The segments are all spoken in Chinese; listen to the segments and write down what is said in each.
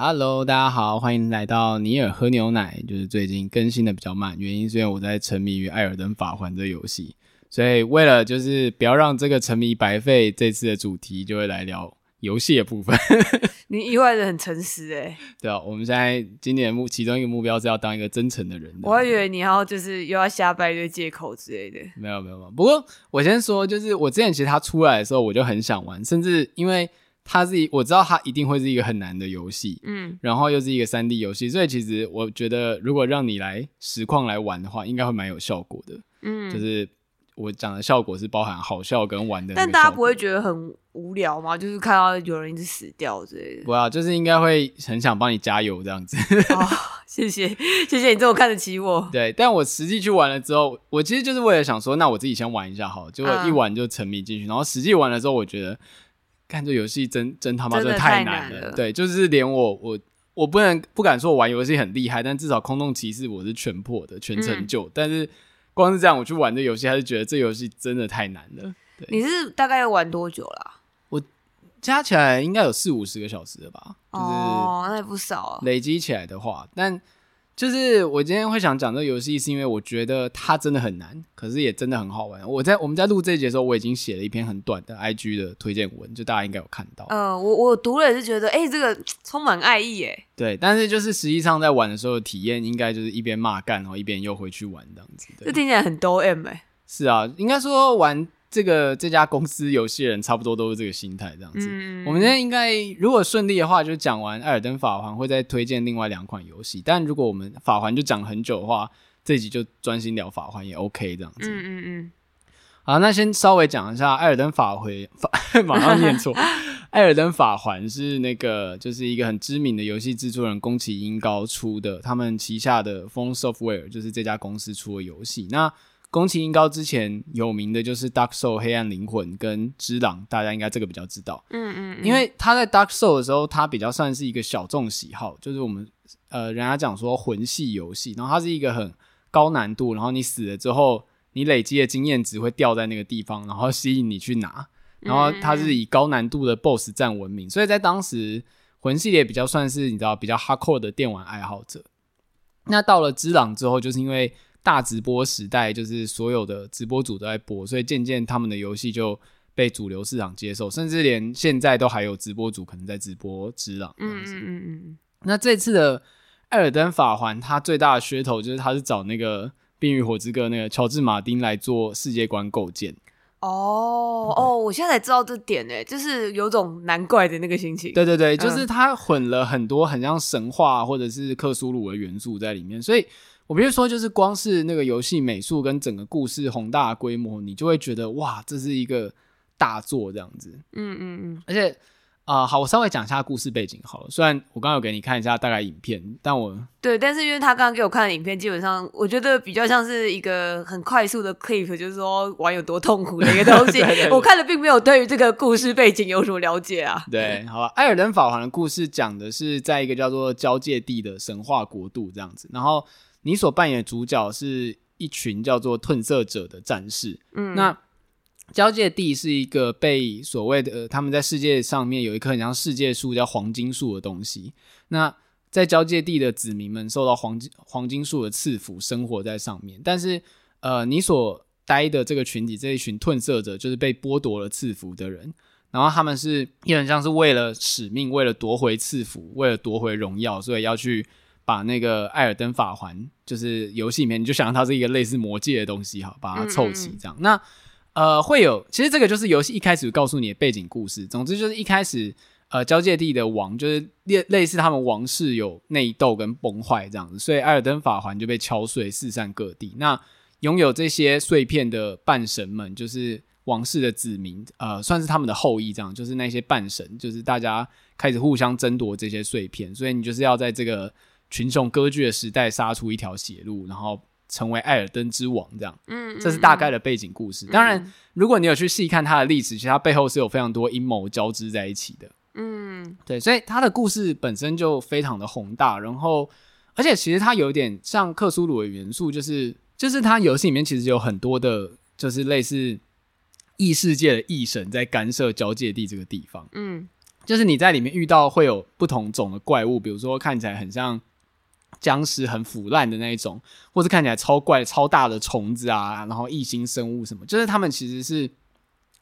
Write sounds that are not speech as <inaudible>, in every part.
Hello，大家好，欢迎来到尼尔喝牛奶。就是最近更新的比较慢，原因是因为我在沉迷于《艾尔登法环》这游戏，所以为了就是不要让这个沉迷白费，这次的主题就会来聊游戏的部分。<laughs> 你意外的很诚实哎、欸。对啊，我们现在今年目其中一个目标是要当一个真诚的人的。我还以为你要就是又要瞎掰一堆借口之类的。没有没有没有。不过我先说，就是我之前其实他出来的时候，我就很想玩，甚至因为。它是一，我知道它一定会是一个很难的游戏，嗯，然后又是一个三 D 游戏，所以其实我觉得如果让你来实况来玩的话，应该会蛮有效果的，嗯，就是我讲的效果是包含好笑跟玩的，但大家不会觉得很无聊吗？就是看到有人一直死掉之类的，不要，就是应该会很想帮你加油这样子。<laughs> 哦，谢谢，谢谢你这么看得起我。对，但我实际去玩了之后，我其实就是为了想说，那我自己先玩一下好，结果一玩就沉迷进去，嗯，然后实际玩了之后，我觉得。看这游戏真真他妈真的太难了，对，就是连我我我不能不敢说我玩游戏很厉害，但至少空洞骑士我是全破的全成就，嗯、但是光是这样我去玩这游戏，还是觉得这游戏真的太难了。对，你是大概要玩多久啦？我加起来应该有四五十个小时了吧？哦，那也不少啊。累积起来的话，但。就是我今天会想讲这个游戏，是因为我觉得它真的很难，可是也真的很好玩。我在我们在录这一节的时候，我已经写了一篇很短的 IG 的推荐文，就大家应该有看到。嗯、呃，我我读了也是觉得，哎、欸，这个充满爱意，哎。对，但是就是实际上在玩的时候的体验，应该就是一边骂干，然后一边又回去玩这样子。这听起来很多 M 哎。是啊，应该说玩。这个这家公司游戏人差不多都是这个心态，这样子。嗯、我们现在应该如果顺利的话，就讲完《艾尔登法环》，会再推荐另外两款游戏。但如果我们法环就讲很久的话，这集就专心聊法环也 OK，这样子。嗯嗯嗯。好，那先稍微讲一下《艾尔登法回》法，马上念错，《艾尔登法环》是那个就是一个很知名的游戏制作人宫崎英高出的，他们旗下的 From Software 就是这家公司出的游戏。那宫崎英高之前有名的就是《Dark Soul》黑暗灵魂跟《之狼》，大家应该这个比较知道。嗯嗯，嗯，因为他在《Dark Soul》的时候，他比较算是一个小众喜好，就是我们呃，人家讲说魂系游戏，然后它是一个很高难度，然后你死了之后，你累积的经验值会掉在那个地方，然后吸引你去拿，然后它是以高难度的 BOSS 战闻名，所以在当时魂系列比较算是你知道比较 hardcore 的电玩爱好者。那到了《之狼》之后，就是因为大直播时代，就是所有的直播主都在播，所以渐渐他们的游戏就被主流市场接受，甚至连现在都还有直播主可能在直播《只狼》这样子。嗯嗯嗯。那这次的《艾尔登法环》，它最大的噱头就是它是找那个《冰与火之歌》那个乔治·马丁来做世界观构建。哦哦，我现在才知道这点呢，就是有种难怪的那个心情。对对对，就是它混了很多很像神话或者是克苏鲁的元素在里面，所以。我比如说，就是光是那个游戏美术跟整个故事宏大的规模，你就会觉得哇，这是一个大作这样子。嗯嗯嗯。而且啊、呃，好，我稍微讲一下故事背景好了。虽然我刚刚有给你看一下大概影片，但我对，但是因为他刚刚给我看的影片，基本上我觉得比较像是一个很快速的 clip，就是说玩有多痛苦的一个东西。<laughs> 对对对，我看了并没有对于这个故事背景有什么了解啊。对，好吧，《艾尔登法环》的故事讲的是在一个叫做交界地的神话国度这样子，然后。你所扮演的主角是一群叫做褪色者的战士。嗯，那交界地是一个被所谓的、呃、他们在世界上面有一棵很像世界树叫黄金树的东西。那在交界地的子民们受到黄金黄金树的赐福，生活在上面。但是，呃，你所待的这个群体这一群褪色者就是被剥夺了赐福的人。然后他们是也很像是为了使命，为了夺回赐福，为了夺回荣耀，所以要去。把那个艾尔登法环，就是游戏里面，你就想象它是一个类似魔戒的东西，哈，把它凑齐这样。嗯嗯那呃，会有，其实这个就是游戏一开始告诉你的背景故事。总之就是一开始，呃，交界地的王就是类类似他们王室有内斗跟崩坏这样子，所以艾尔登法环就被敲碎，四散各地。那拥有这些碎片的半神们，就是王室的子民，呃，算是他们的后裔，这样就是那些半神，就是大家开始互相争夺这些碎片，所以你就是要在这个。群雄割据的时代，杀出一条血路，然后成为艾尔登之王，这样，嗯，这是大概的背景故事。嗯、当然，如果你有去细看它的历史，其实它背后是有非常多阴谋交织在一起的，嗯，对，所以它的故事本身就非常的宏大，然后，而且其实它有点像克苏鲁的元素，就是，就是它游戏里面其实有很多的，就是类似异世界的异神在干涉交界地这个地方，嗯。就是你在里面遇到会有不同种的怪物，比如说看起来很像僵尸、很腐烂的那一种，或是看起来超怪、超大的虫子啊，然后异形生物什么，就是他们其实是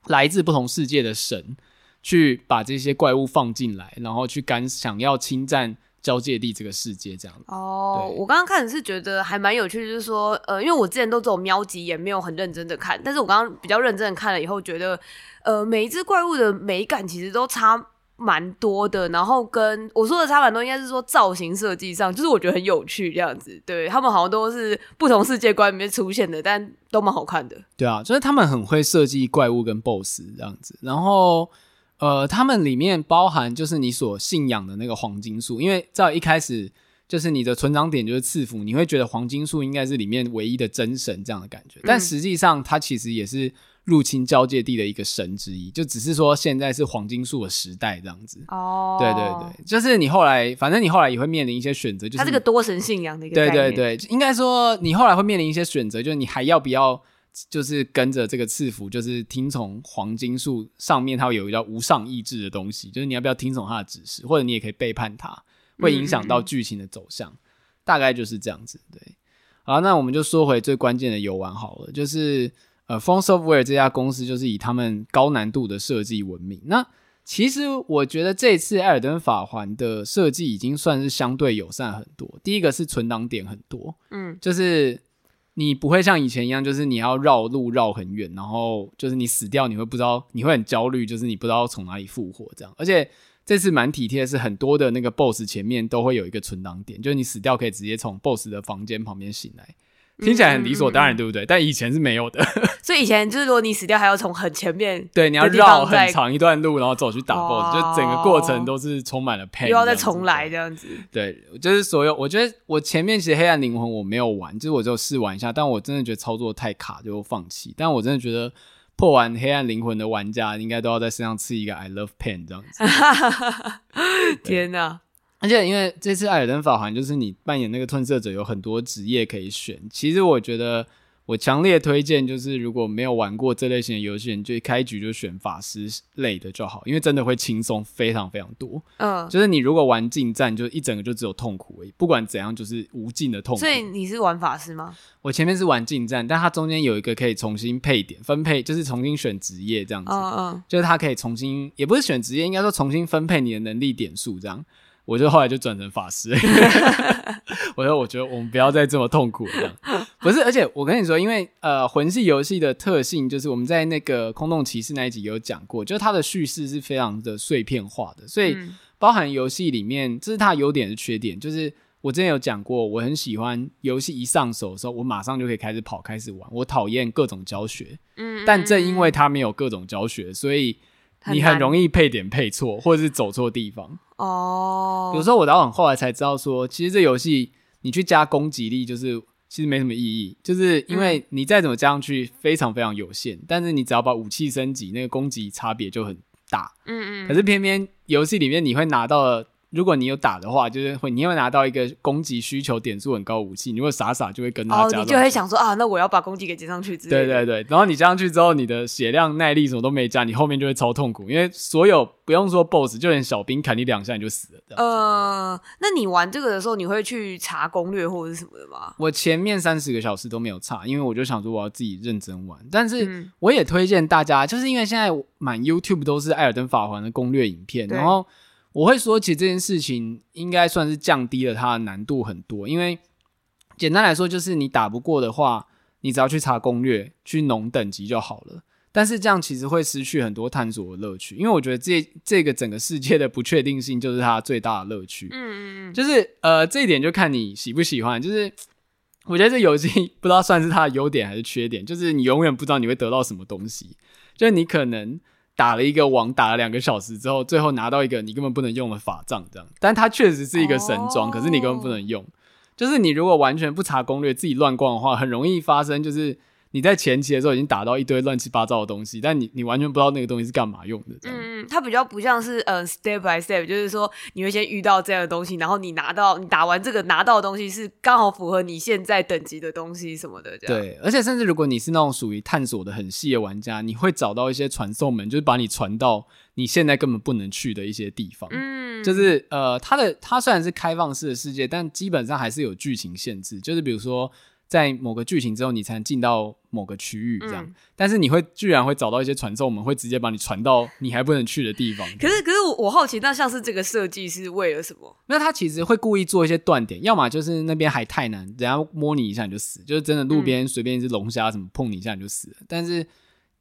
来自不同世界的神，去把这些怪物放进来，然后去干想要侵占。交界地这个世界这样哦，oh, 我刚刚看的是觉得还蛮有趣，就是说，呃，因为我之前都只有瞄几眼，没有很认真的看，但是我刚刚比较认真的看了以后，觉得，呃，每一只怪物的美感其实都差蛮多的，然后跟我说的差蛮多，应该是说造型设计上，就是我觉得很有趣这样子，对，他们好像都是不同世界观里面出现的，但都蛮好看的。对啊，就是他们很会设计怪物跟 BOSS 这样子，然后。呃，他们里面包含就是你所信仰的那个黄金树，因为在一开始就是你的成长点就是赐福，你会觉得黄金树应该是里面唯一的真神这样的感觉，但实际上它其实也是入侵交界地的一个神之一，就只是说现在是黄金树的时代这样子。哦，对对对，就是你后来，反正你后来也会面临一些选择，就是它这个多神信仰的一个对对对，应该说你后来会面临一些选择，就是你还要不要。就是跟着这个赐福，就是听从黄金树上面，它会有一个叫无上意志的东西，就是你要不要听从它的指示，或者你也可以背叛它，会影响到剧情的走向，嗯、大概就是这样子。对，好，那我们就说回最关键的游玩好了，就是呃，From Software 这家公司就是以他们高难度的设计闻名。那其实我觉得这次《艾尔登法环》的设计已经算是相对友善很多。第一个是存档点很多，嗯，就是。你不会像以前一样，就是你要绕路绕很远，然后就是你死掉，你会不知道，你会很焦虑，就是你不知道从哪里复活这样。而且这次蛮体贴的是，很多的那个 BOSS 前面都会有一个存档点，就是你死掉可以直接从 BOSS 的房间旁边醒来。听起来很理所当然，对不对？但以前是没有的。<laughs> 所以以前就是，如果你死掉，还要从很前面，对，你要绕很长一段路，然后走去打 BOSS，就整个过程都是充满了 pain，又要再重来这样子。对，就是所有，我觉得我前面其实黑暗灵魂我没有玩，就是我就试玩一下，但我真的觉得操作太卡，就放弃。但我真的觉得破完黑暗灵魂的玩家，应该都要在身上刺一个 I love pain 这样子。<laughs> 天哪！而且因为这次《艾尔登法环》就是你扮演那个吞噬者，有很多职业可以选。其实我觉得我强烈推荐，就是如果没有玩过这类型的游戏，你就一开局就选法师类的就好，因为真的会轻松非常非常多。嗯，就是你如果玩近战，就一整个就只有痛苦而已，不管怎样就是无尽的痛苦。所以你是玩法师吗？我前面是玩近战，但它中间有一个可以重新配点分配，就是重新选职业这样子。嗯嗯，就是它可以重新，也不是选职业，应该说重新分配你的能力点数这样。我就后来就转成法师，<laughs> 我说我觉得我们不要再这么痛苦了，不是，而且我跟你说，因为呃魂系游戏的特性就是我们在那个空洞骑士那一集有讲过，就是它的叙事是非常的碎片化的，所以包含游戏里面这是它优点是缺点，就是我之前有讲过，我很喜欢游戏一上手的时候，我马上就可以开始跑开始玩，我讨厌各种教学，嗯，但正因为它没有各种教学，所以。你很容易配点配错，或者是走错地方哦。有时候，我到很后来才知道说，其实这游戏你去加攻击力，就是其实没什么意义，就是因为你再怎么加上去，非常非常有限。但是你只要把武器升级，那个攻击差别就很大。嗯嗯。可是偏偏游戏里面你会拿到的。如果你有打的话，就是会你会拿到一个攻击需求点数很高的武器。你会傻傻就会跟他加，哦，你就会想说啊，那我要把攻击给加上去之类的。对对对，然后你加上去之后，你的血量、耐力什么都没加，你后面就会超痛苦，因为所有不用说 BOSS，就连小兵砍你两下你就死了。呃，那你玩这个的时候，你会去查攻略或者是什么的吗？我前面三十个小时都没有查，因为我就想说我要自己认真玩。但是我也推荐大家，就是因为现在满 YouTube 都是《艾尔登法环》的攻略影片，然后。我会说，其实这件事情应该算是降低了它的难度很多。因为简单来说，就是你打不过的话，你只要去查攻略，去农等级就好了。但是这样其实会失去很多探索的乐趣，因为我觉得这这个整个世界的不确定性就是它最大的乐趣。嗯嗯嗯，就是呃，这一点就看你喜不喜欢。就是我觉得这游戏 <laughs> 不知道算是它的优点还是缺点，就是你永远不知道你会得到什么东西，就是你可能。打了一个网，打了两个小时之后，最后拿到一个你根本不能用的法杖，这样。但它确实是一个神装，可是你根本不能用。就是你如果完全不查攻略，自己乱逛的话，很容易发生就是。你在前期的时候已经打到一堆乱七八糟的东西，但你你完全不知道那个东西是干嘛用的。嗯，它比较不像是呃 step by step，就是说你会先遇到这样的东西，然后你拿到你打完这个拿到的东西是刚好符合你现在等级的东西什么的。这样。对，而且甚至如果你是那种属于探索的很细的玩家，你会找到一些传送门，就是把你传到你现在根本不能去的一些地方。嗯，就是呃，它的它虽然是开放式的世界，但基本上还是有剧情限制。就是比如说。在某个剧情之后，你才能进到某个区域，这样。嗯、但是你会居然会找到一些传送门，会直接把你传到你还不能去的地方。可是，可是我我好奇，那像是这个设计是为了什么？那他其实会故意做一些断点，要么就是那边还太难，人家摸你一下你就死，就是真的路边随便一只龙虾什么碰你一下你就死了。嗯、但是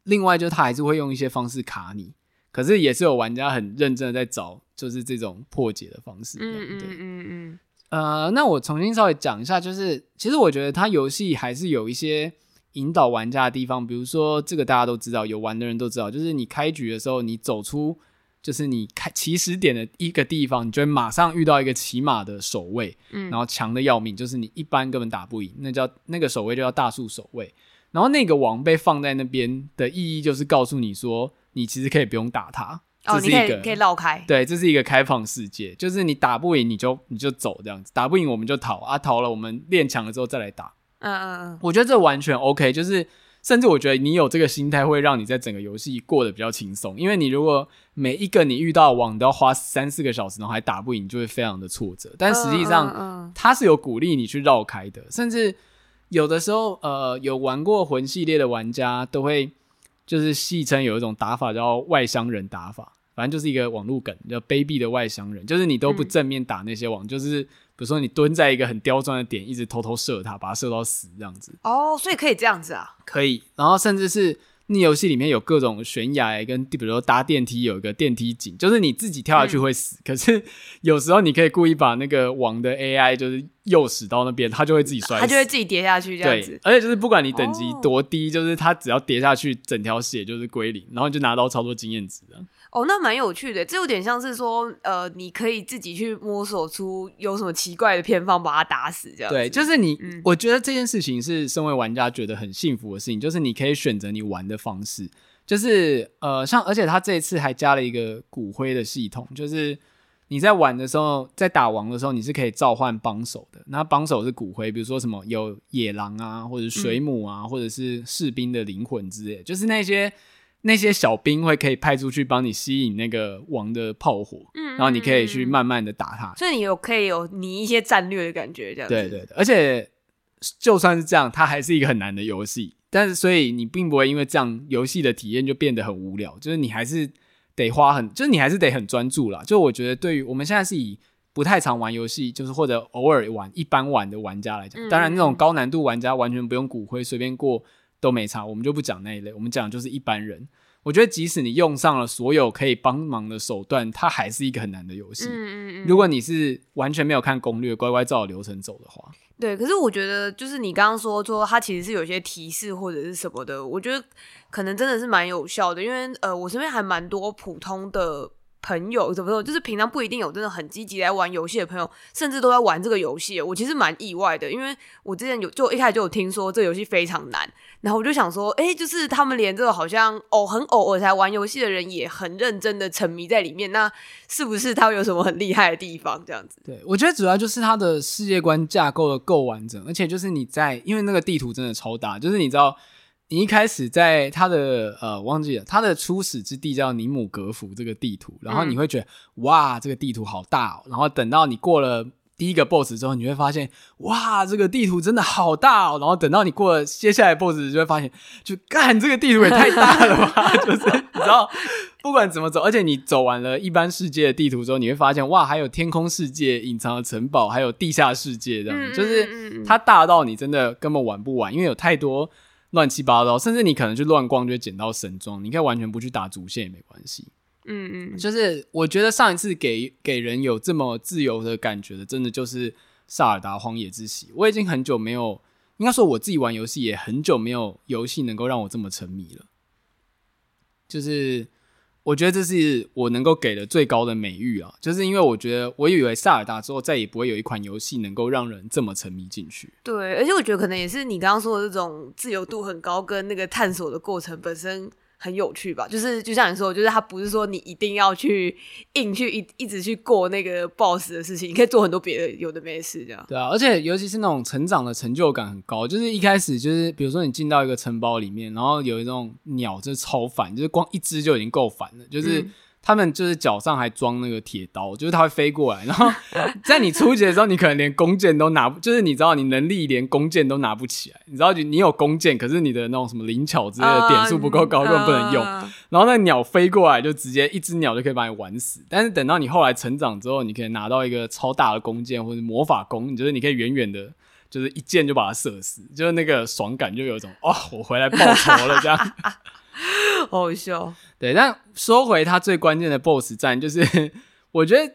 另外就是他还是会用一些方式卡你，可是也是有玩家很认真的在找，就是这种破解的方式。嗯嗯嗯嗯。呃，那我重新稍微讲一下，就是其实我觉得它游戏还是有一些引导玩家的地方，比如说这个大家都知道，有玩的人都知道，就是你开局的时候，你走出就是你开起始点的一个地方，你就会马上遇到一个骑马的守卫，嗯，然后强的要命，就是你一般根本打不赢，那叫那个守卫就叫大树守卫，然后那个王被放在那边的意义就是告诉你说，你其实可以不用打他。这是一个、哦、可以绕开，对，这是一个开放世界，就是你打不赢你就你就走这样子，打不赢我们就逃啊，逃了我们练强了之后再来打。嗯嗯嗯，我觉得这完全 OK，就是甚至我觉得你有这个心态会让你在整个游戏过得比较轻松，因为你如果每一个你遇到的网都要花三四个小时，然后还打不赢，就会非常的挫折。但实际上，它是有鼓励你去绕开的，甚至有的时候，呃，有玩过魂系列的玩家都会就是戏称有一种打法叫外乡人打法。反正就是一个网络梗，叫卑鄙的外乡人，就是你都不正面打那些网，嗯、就是比如说你蹲在一个很刁钻的点，一直偷偷射他，把他射到死这样子。哦，所以可以这样子啊？可以。然后甚至是那游戏里面有各种悬崖，跟比如说搭电梯有一个电梯井，就是你自己跳下去会死，嗯、可是有时候你可以故意把那个网的 AI 就是诱使到那边，它就会自己摔死，他就会自己跌下去这样子。而且就是不管你等级多低，哦、就是它只要跌下去，整条血就是归零，然后你就拿到超多经验值的。哦，那蛮有趣的，这有点像是说，呃，你可以自己去摸索出有什么奇怪的偏方，把它打死这样。对，就是你，嗯、我觉得这件事情是身为玩家觉得很幸福的事情，就是你可以选择你玩的方式，就是呃，像而且他这一次还加了一个骨灰的系统，就是你在玩的时候，在打王的时候，你是可以召唤帮手的，那帮手是骨灰，比如说什么有野狼啊，或者水母啊，嗯、或者是士兵的灵魂之类，就是那些。那些小兵会可以派出去帮你吸引那个王的炮火，嗯，然后你可以去慢慢的打他，所以你有可以有你一些战略的感觉，这样子。对对对，而且就算是这样，它还是一个很难的游戏。但是所以你并不会因为这样游戏的体验就变得很无聊，就是你还是得花很，就是你还是得很专注啦。就我觉得对于我们现在是以不太常玩游戏，就是或者偶尔玩一般玩的玩家来讲，当然那种高难度玩家完全不用骨灰随便过。都没差，我们就不讲那一类，我们讲就是一般人。我觉得即使你用上了所有可以帮忙的手段，它还是一个很难的游戏。嗯嗯嗯。如果你是完全没有看攻略，乖乖照流程走的话，对。可是我觉得，就是你刚刚说说它其实是有些提示或者是什么的，我觉得可能真的是蛮有效的，因为呃，我身边还蛮多普通的。朋友怎么说？就是平常不一定有真的很积极来玩游戏的朋友，甚至都在玩这个游戏。我其实蛮意外的，因为我之前有就一开始就有听说这游戏非常难，然后我就想说，哎、就是他们连这个好像偶很偶尔才玩游戏的人也很认真的沉迷在里面，那是不是他有什么很厉害的地方？这样子？对，我觉得主要就是它的世界观架构的够完整，而且就是你在，因为那个地图真的超大，就是你知道。你一开始在他的呃，忘记了他的初始之地叫尼姆格福这个地图，然后你会觉得、嗯、哇，这个地图好大哦。然后等到你过了第一个 boss 之后，你会发现哇，这个地图真的好大哦。然后等到你过了接下来 boss，就会发现就干这个地图也太大了吧，<laughs> 就是你知道不管怎么走，而且你走完了一般世界的地图之后，你会发现哇，还有天空世界、隐藏的城堡，还有地下世界这样，嗯、就是它大到你真的根本玩不完，因为有太多。乱七八糟，甚至你可能去乱逛就会捡到神装，你可以完全不去打主线也没关系。嗯嗯，就是我觉得上一次给给人有这么自由的感觉的，真的就是《萨尔达荒野之息》。我已经很久没有，应该说我自己玩游戏也很久没有游戏能够让我这么沉迷了，就是。我觉得这是我能够给的最高的美誉啊，就是因为我觉得我以为萨尔达之后再也不会有一款游戏能够让人这么沉迷进去。对，而且我觉得可能也是你刚刚说的这种自由度很高，跟那个探索的过程本身。很有趣吧？就是就像你说，就是他不是说你一定要去硬去一一直去过那个 boss 的事情，你可以做很多别的有的没事这样。对啊，而且尤其是那种成长的成就感很高，就是一开始就是比如说你进到一个城堡里面，然后有一种鸟就是超烦，就是光一只就已经够烦了，就是他们就是脚上还装那个铁刀，就是它会飞过来，然后 <laughs> 在你初级的时候，你可能连弓箭都拿不，就是你知道你能力连弓箭都拿不起来，你知道你有弓箭，可是你的那种什么灵巧之类的点数不够高，根本不能用。然后那鸟飞过来，就直接一只鸟就可以把你玩死。但是等到你后来成长之后，你可以拿到一个超大的弓箭或者魔法弓，你就是你可以远远的。就是一箭就把它射死，就是那个爽感，就有一种哦，我回来报仇了这样，<laughs> <laughs> 好好笑。对，但说回他最关键的 BOSS 战，就是 <laughs> 我觉得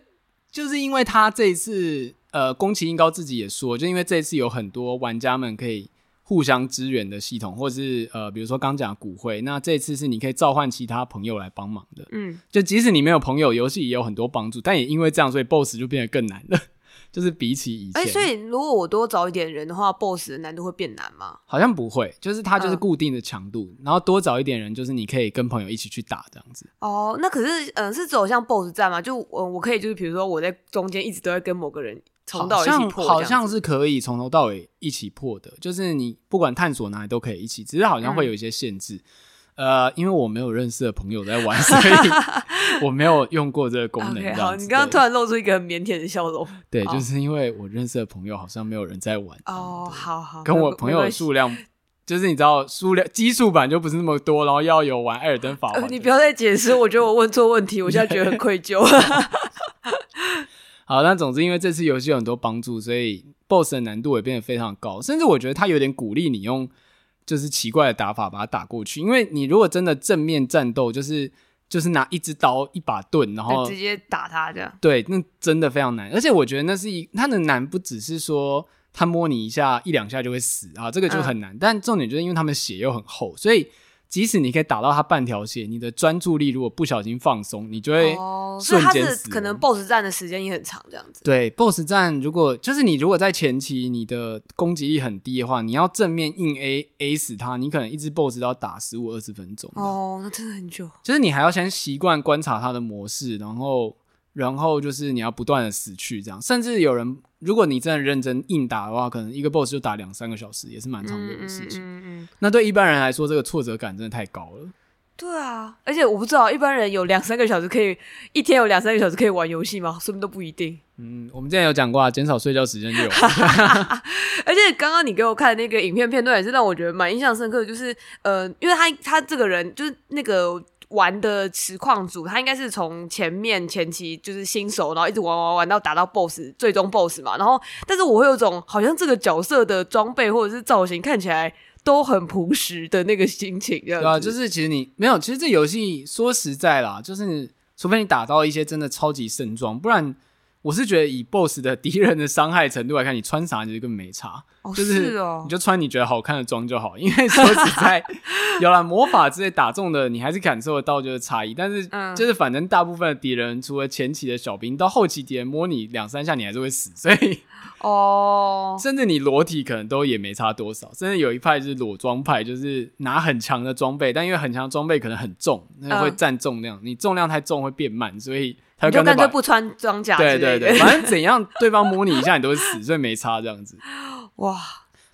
就是因为他这一次，呃，宫崎英高自己也说，就因为这一次有很多玩家们可以互相支援的系统，或者是呃，比如说刚讲的骨灰，那这次是你可以召唤其他朋友来帮忙的。嗯，就即使你没有朋友，游戏也有很多帮助，但也因为这样，所以 BOSS 就变得更难了。就是比起以前，哎、欸，所以如果我多找一点人的话，BOSS 的难度会变难吗？好像不会，就是它就是固定的强度，嗯、然后多找一点人，就是你可以跟朋友一起去打这样子。哦，那可是，嗯、呃，是走向 BOSS 战吗？就我我可以就是比如说我在中间一直都在跟某个人从头到尾一起破，好像是可以从头到尾一起破的，就是你不管探索哪里都可以一起，只是好像会有一些限制。嗯呃，因为我没有认识的朋友在玩，所以 <laughs> 我没有用过这个功能。okay, 好，你刚刚突然露出一个很腼腆的笑容。对，就是因为我认识的朋友好像没有人在玩。哦，好好，跟我朋友的数量，就是你知道数量基数版就不是那么多，然后要有玩艾尔登法环、呃。你不要再解释，我觉得我问错问题，我现在觉得很愧疚。<laughs> 好，那总之因为这次游戏有很多帮助，所以 BOSS 的难度也变得非常高，甚至我觉得他有点鼓励你用。就是奇怪的打法把它打过去，因为你如果真的正面战斗，就是就是拿一支刀一把盾，然后直接打他这样。对，那真的非常难。而且我觉得那是一，它的难不只是说他摸你一下一两下就会死啊，这个就很难。嗯、但重点就是因为他们血又很厚，所以。即使你可以打到他半条血，你的专注力如果不小心放松，你就会瞬间死。可能 BOSS 战的时间也很长，这样子。对，BOSS 战如果就是你如果在前期你的攻击力很低的话，你要正面硬 A A 死他，你可能一只 BOSS 都要打十五二十分钟。哦，那真的很久。就是你还要先习惯观察他的模式，然后然后就是你要不断的死去，这样。甚至有人。如果你真的认真硬打的话，可能一个 boss 就打两三个小时，也是蛮常见的事情。嗯嗯嗯、那对一般人来说，这个挫折感真的太高了。对啊，而且我不知道一般人有两三个小时可以一天有两三个小时可以玩游戏吗？说不定都不一定。<laughs> 嗯，我们之前有讲过啊，减少睡觉时间就有。<laughs> 而且刚刚你给我看的那个影片片段也是让我觉得蛮印象深刻的，就是呃，因为他他这个人就是那个。玩的实况组，他应该是从前面前期就是新手，然后一直玩玩玩到打到 BOSS 最终 BOSS 嘛。然后，但是我会有种好像这个角色的装备或者是造型看起来都很朴实的那个心情。对啊，就是其实你没有，其实这游戏说实在啦，就是除非你打到一些真的超级盛装，不然。我是觉得以 BOSS 的敌人的伤害程度来看，你穿啥其实根本没差，哦、就是哦，你就穿你觉得好看的装就好。因为说实在，<laughs> 有了魔法之类打中的，你还是感受得到就是差异。但是就是反正大部分的敌人，除了前期的小兵，到后期敌人摸你两三下，你还是会死。所以哦，<laughs> 甚至你裸体可能都也没差多少。甚至有一派就是裸装派，就是拿很强的装备，但因为很强的装备可能很重，那会占重量，嗯、你重量太重会变慢，所以。他就干脆不穿装甲，对对对，反正怎样对方摸你一下，你都会死，所以没差这样子。<laughs> 哇，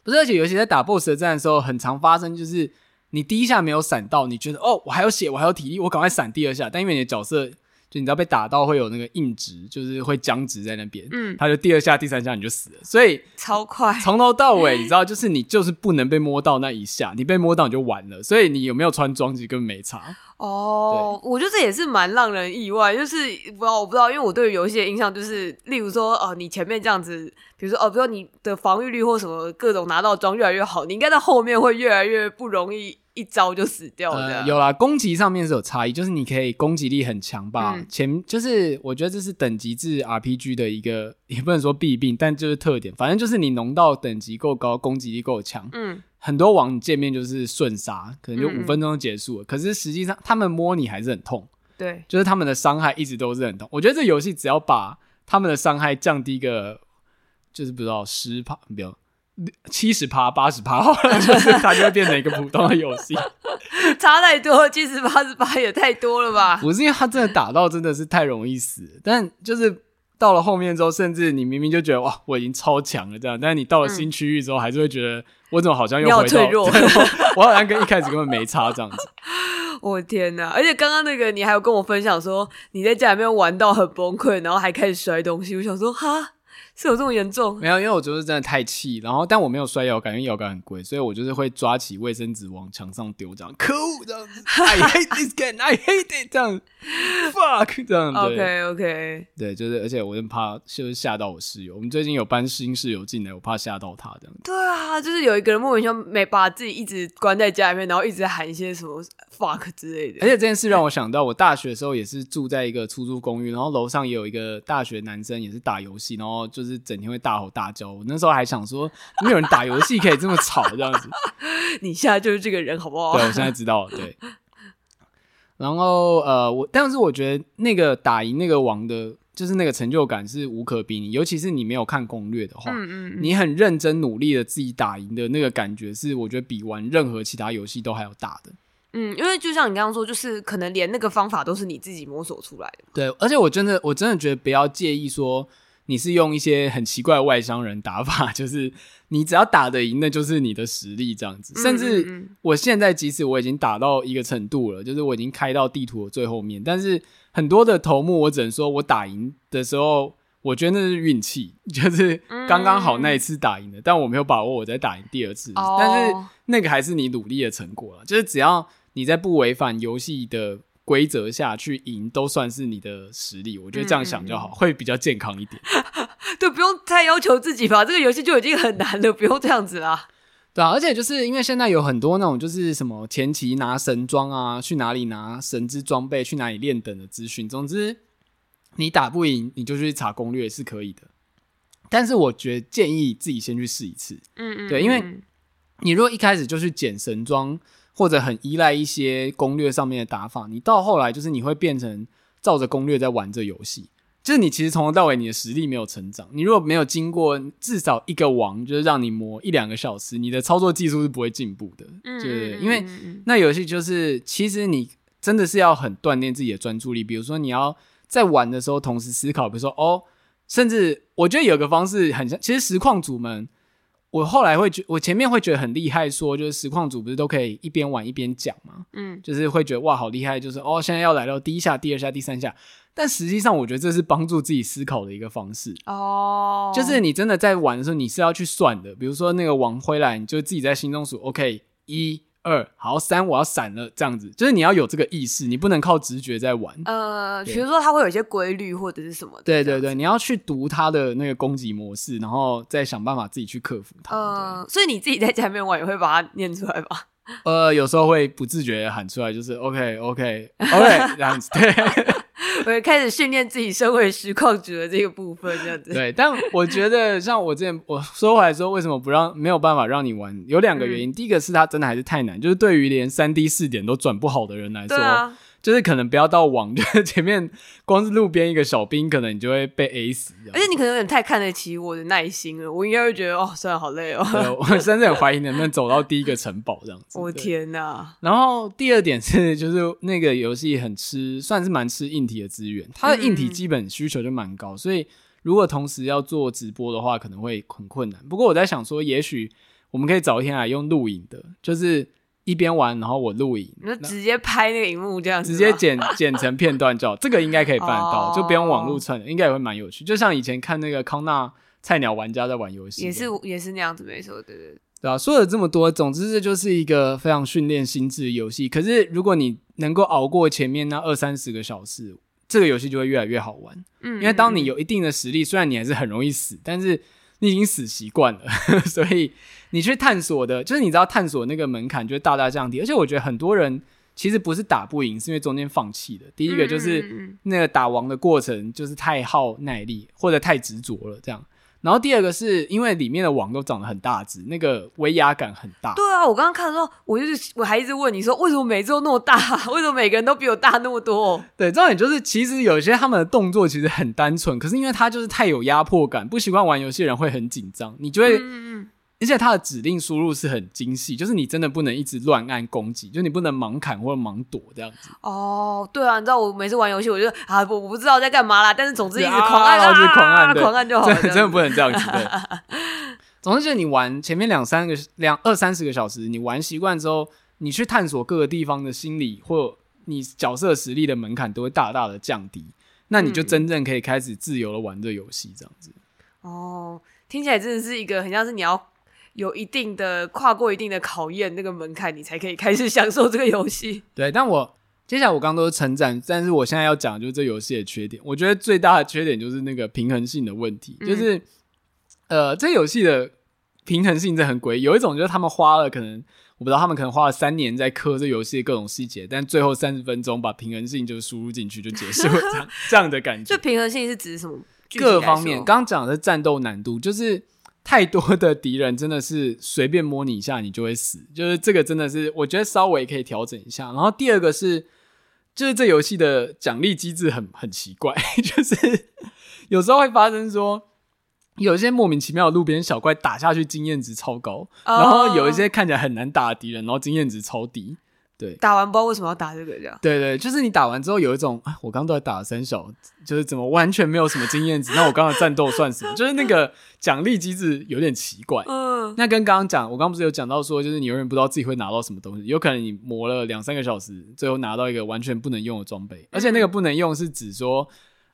不是，而且尤其在打 BOSS 的战的时候，很常发生，就是你第一下没有闪到，你觉得哦，我还有血，我还有体力，我赶快闪第二下，但因为你的角色。就你知道被打到会有那个硬直，就是会僵直在那边。嗯，他就第二下、第三下你就死了，所以超快，从头到尾你知道，就是你就是不能被摸到那一下，你被摸到你就完了。所以你有没有穿装其实根本没差。哦，对我觉得这也是蛮让人意外，就是不知道我不知道，因为我对于游戏的印象就是，例如说哦，你前面这样子，比如说哦，比如说你的防御率或什么各种拿到装越来越好，你应该在后面会越来越不容易。一招就死掉的。呃，有啦，攻击上面是有差异，就是你可以攻击力很强吧。嗯、前就是我觉得这是等级制 RPG 的一个，也不能说弊病，但就是特点。反正就是你浓到等级够高，攻击力够强，嗯，很多王见面就是瞬杀，可能就五分钟就结束了。嗯、可是实际上他们摸你还是很痛，对，就是他们的伤害一直都是很痛。我觉得这游戏只要把他们的伤害降低个，就是不知道十趴，不要。七十趴、八十趴，就是它就会变成一个普通的游戏，<laughs> 差太多，七十八十八也太多了吧？不是因为他真的打到真的是太容易死，但就是到了后面之后，甚至你明明就觉得哇，我已经超强了这样，但是你到了新区域之后，还是会觉得我怎么好像又回到脆弱我，<laughs> 我好像跟一开始根本没差这样子。<laughs> 我天哪！而且刚刚那个你还有跟我分享说你在家里面玩到很崩溃，然后还开始摔东西。我想说哈。<laughs> 是有这么严重？没有，因为我就是真的太气，然后但我没有摔摇杆，因为摇杆很贵，所以我就是会抓起卫生纸往墙上丢，这样可恶这样子。<laughs> I hate this game, I hate it 这样，fuck 这样。OK OK，对，就是而且我就怕就是吓到我室友。我们最近有搬新室友进来，我怕吓到他这样。对啊，就是有一个人莫名其妙没把自己一直关在家里面，然后一直喊一些什么 fuck 之类的。而且这件事让我想到，我大学的时候也是住在一个出租公寓，然后楼上也有一个大学男生也是打游戏，然后就是。就是整天会大吼大叫，我那时候还想说，没有人打游戏可以这么吵这样子。<laughs> 你现在就是这个人，好不好？对，我现在知道了。对。然后呃，我但是我觉得那个打赢那个王的，就是那个成就感是无可比拟，尤其是你没有看攻略的话，嗯嗯嗯，你很认真努力的自己打赢的那个感觉，是我觉得比玩任何其他游戏都还要大的。嗯，因为就像你刚刚说，就是可能连那个方法都是你自己摸索出来的。对，而且我真的我真的觉得不要介意说。你是用一些很奇怪的外乡人打法，<laughs> 就是你只要打得赢，那就是你的实力这样子。甚至我现在即使我已经打到一个程度了，就是我已经开到地图的最后面，但是很多的头目，我只能说我打赢的时候，我觉得那是运气，<laughs> 就是刚刚好那一次打赢了，但我没有把握我再打赢第二次。但是那个还是你努力的成果了，就是只要你在不违反游戏的。规则下去赢都算是你的实力，我觉得这样想就好，嗯、会比较健康一点。<laughs> 对，不用太要求自己吧，<laughs> 这个游戏就已经很难了，不用这样子啦。对啊，而且就是因为现在有很多那种就是什么前期拿神装啊，去哪里拿神之装备，去哪里练等的资讯。总之，你打不赢，你就去查攻略是可以的。但是我觉得建议自己先去试一次。嗯嗯，对，因为你如果一开始就去捡神装。或者很依赖一些攻略上面的打法，你到后来就是你会变成照着攻略在玩这游戏，就是你其实从头到尾你的实力没有成长。你如果没有经过至少一个王，就是让你磨一两个小时，你的操作技术是不会进步的。嗯，对，因为那游戏就是其实你真的是要很锻炼自己的专注力。比如说你要在玩的时候同时思考，比如说哦，甚至我觉得有个方式很像，其实实况组们。我后来会觉，我前面会觉得很厉害，说就是实况组不是都可以一边玩一边讲嘛，嗯，就是会觉得哇好厉害，就是哦现在要来到第一下、第二下、第三下，但实际上我觉得这是帮助自己思考的一个方式。哦，就是你真的在玩的时候，你是要去算的，比如说那个王回来，你就自己在心中数，OK 一。二好三，我要闪了，这样子就是你要有这个意识，你不能靠直觉在玩。呃，比如说它会有一些规律或者是什么的。对对对，你要去读它的那个攻击模式，然后再想办法自己去克服它。呃，所以你自己在家里面玩也会把它念出来吧？呃，有时候会不自觉喊出来，就是 OK OK OK 这样子。对。<laughs> 我也开始训练自己身为实况主的这个部分，这样子。对，但我觉得像我之前我说回来说，为什么不让没有办法让你玩？有两个原因，嗯、第一个是它真的还是太难，就是对于连三 D 四点都转不好的人来说。就是可能不要到网，<laughs> 就是前面光是路边一个小兵，可能你就会被 A 死。而且你可能有点太看得起我的耐心了，我应该会觉得哦，算了，好累哦。我 <laughs> 甚至很怀疑能不能走到第一个城堡这样子。我天哪！然后第二点是，就是那个游戏很吃，算是蛮吃硬体的资源，它的硬体基本需求就蛮高，嗯、所以如果同时要做直播的话，可能会很困难。不过我在想说，也许我们可以找一天来用录影的，就是。一边玩，然后我录影，你就直接拍那个荧幕这样子，直接剪 <laughs> 剪成片段就好。这个应该可以办得到，就不用网络串，应该也会蛮有趣。就像以前看那个康纳菜鸟玩家在玩游戏，也是也是那样子，没错，对对对。对啊，说了这么多，总之这就是一个非常训练心智的游戏。可是如果你能够熬过前面那二三十个小时，这个游戏就会越来越好玩。嗯，因为当你有一定的实力，虽然你还是很容易死，但是。你已经死习惯了，<laughs> 所以你去探索的，就是你知道探索那个门槛就会大大降低。而且我觉得很多人其实不是打不赢，是因为中间放弃的。第一个就是那个打王的过程就是太耗耐力，或者太执着了这样。然后第二个是因为里面的网都长得很大只，那个威压感很大。对啊，我刚刚看的时候，我就是我还一直问你说，为什么每次都那么大？为什么每个人都比我大那么多？对，重点就是其实有些他们的动作其实很单纯，可是因为他就是太有压迫感，不习惯玩游戏的人会很紧张，你就会而且它的指令输入是很精细，就是你真的不能一直乱按攻击，就你不能盲砍或者盲躲这样子。哦，对啊，你知道我每次玩游戏，我就啊，我我不知道在干嘛啦，但是总之一直狂按，啊、一直狂按，狂按就好了。真的不能这样子。对，<laughs> 总之就是你玩前面两三个两二三十个小时，你玩习惯之后，你去探索各个地方的心理或你角色实力的门槛都会大大的降低，那你就真正可以开始自由的玩这游戏这样子。嗯、哦，听起来真的是一个很像是你要。有一定的跨过一定的考验，那个门槛，你才可以开始享受这个游戏。<laughs> 对，但我接下来我刚刚都是称赞，但是我现在要讲就是这游戏的缺点。我觉得最大的缺点就是那个平衡性的问题，嗯、就是呃，这游戏的平衡性真的很诡异。有一种就是他们花了可能我不知道他们可能花了三年在磕这游戏的各种细节，但最后三十分钟把平衡性就输入进去就结束了，这样 <laughs> 这样的感觉。这平衡性是指什么？各方面，刚刚讲的是战斗难度，就是。太多的敌人真的是随便摸你一下你就会死，<laughs> 就是这个真的是我觉得稍微可以调整一下。然后第二个是，就是这游戏的奖励机制很很奇怪，<laughs> 就是有时候会发生说，有一些莫名其妙的路边小怪打下去经验值超高，然后有一些看起来很难打的敌人，然后经验值超低。对，打完不知道为什么要打这个这样。对对，就是你打完之后有一种，我刚刚都在打三小，就是怎么完全没有什么经验值，那我刚刚战斗算什么？就是那个奖励机制有点奇怪。嗯，那跟刚刚讲，我刚刚不是有讲到说，就是你永远不知道自己会拿到什么东西，有可能你磨了两三个小时，最后拿到一个完全不能用的装备，而且那个不能用是指说，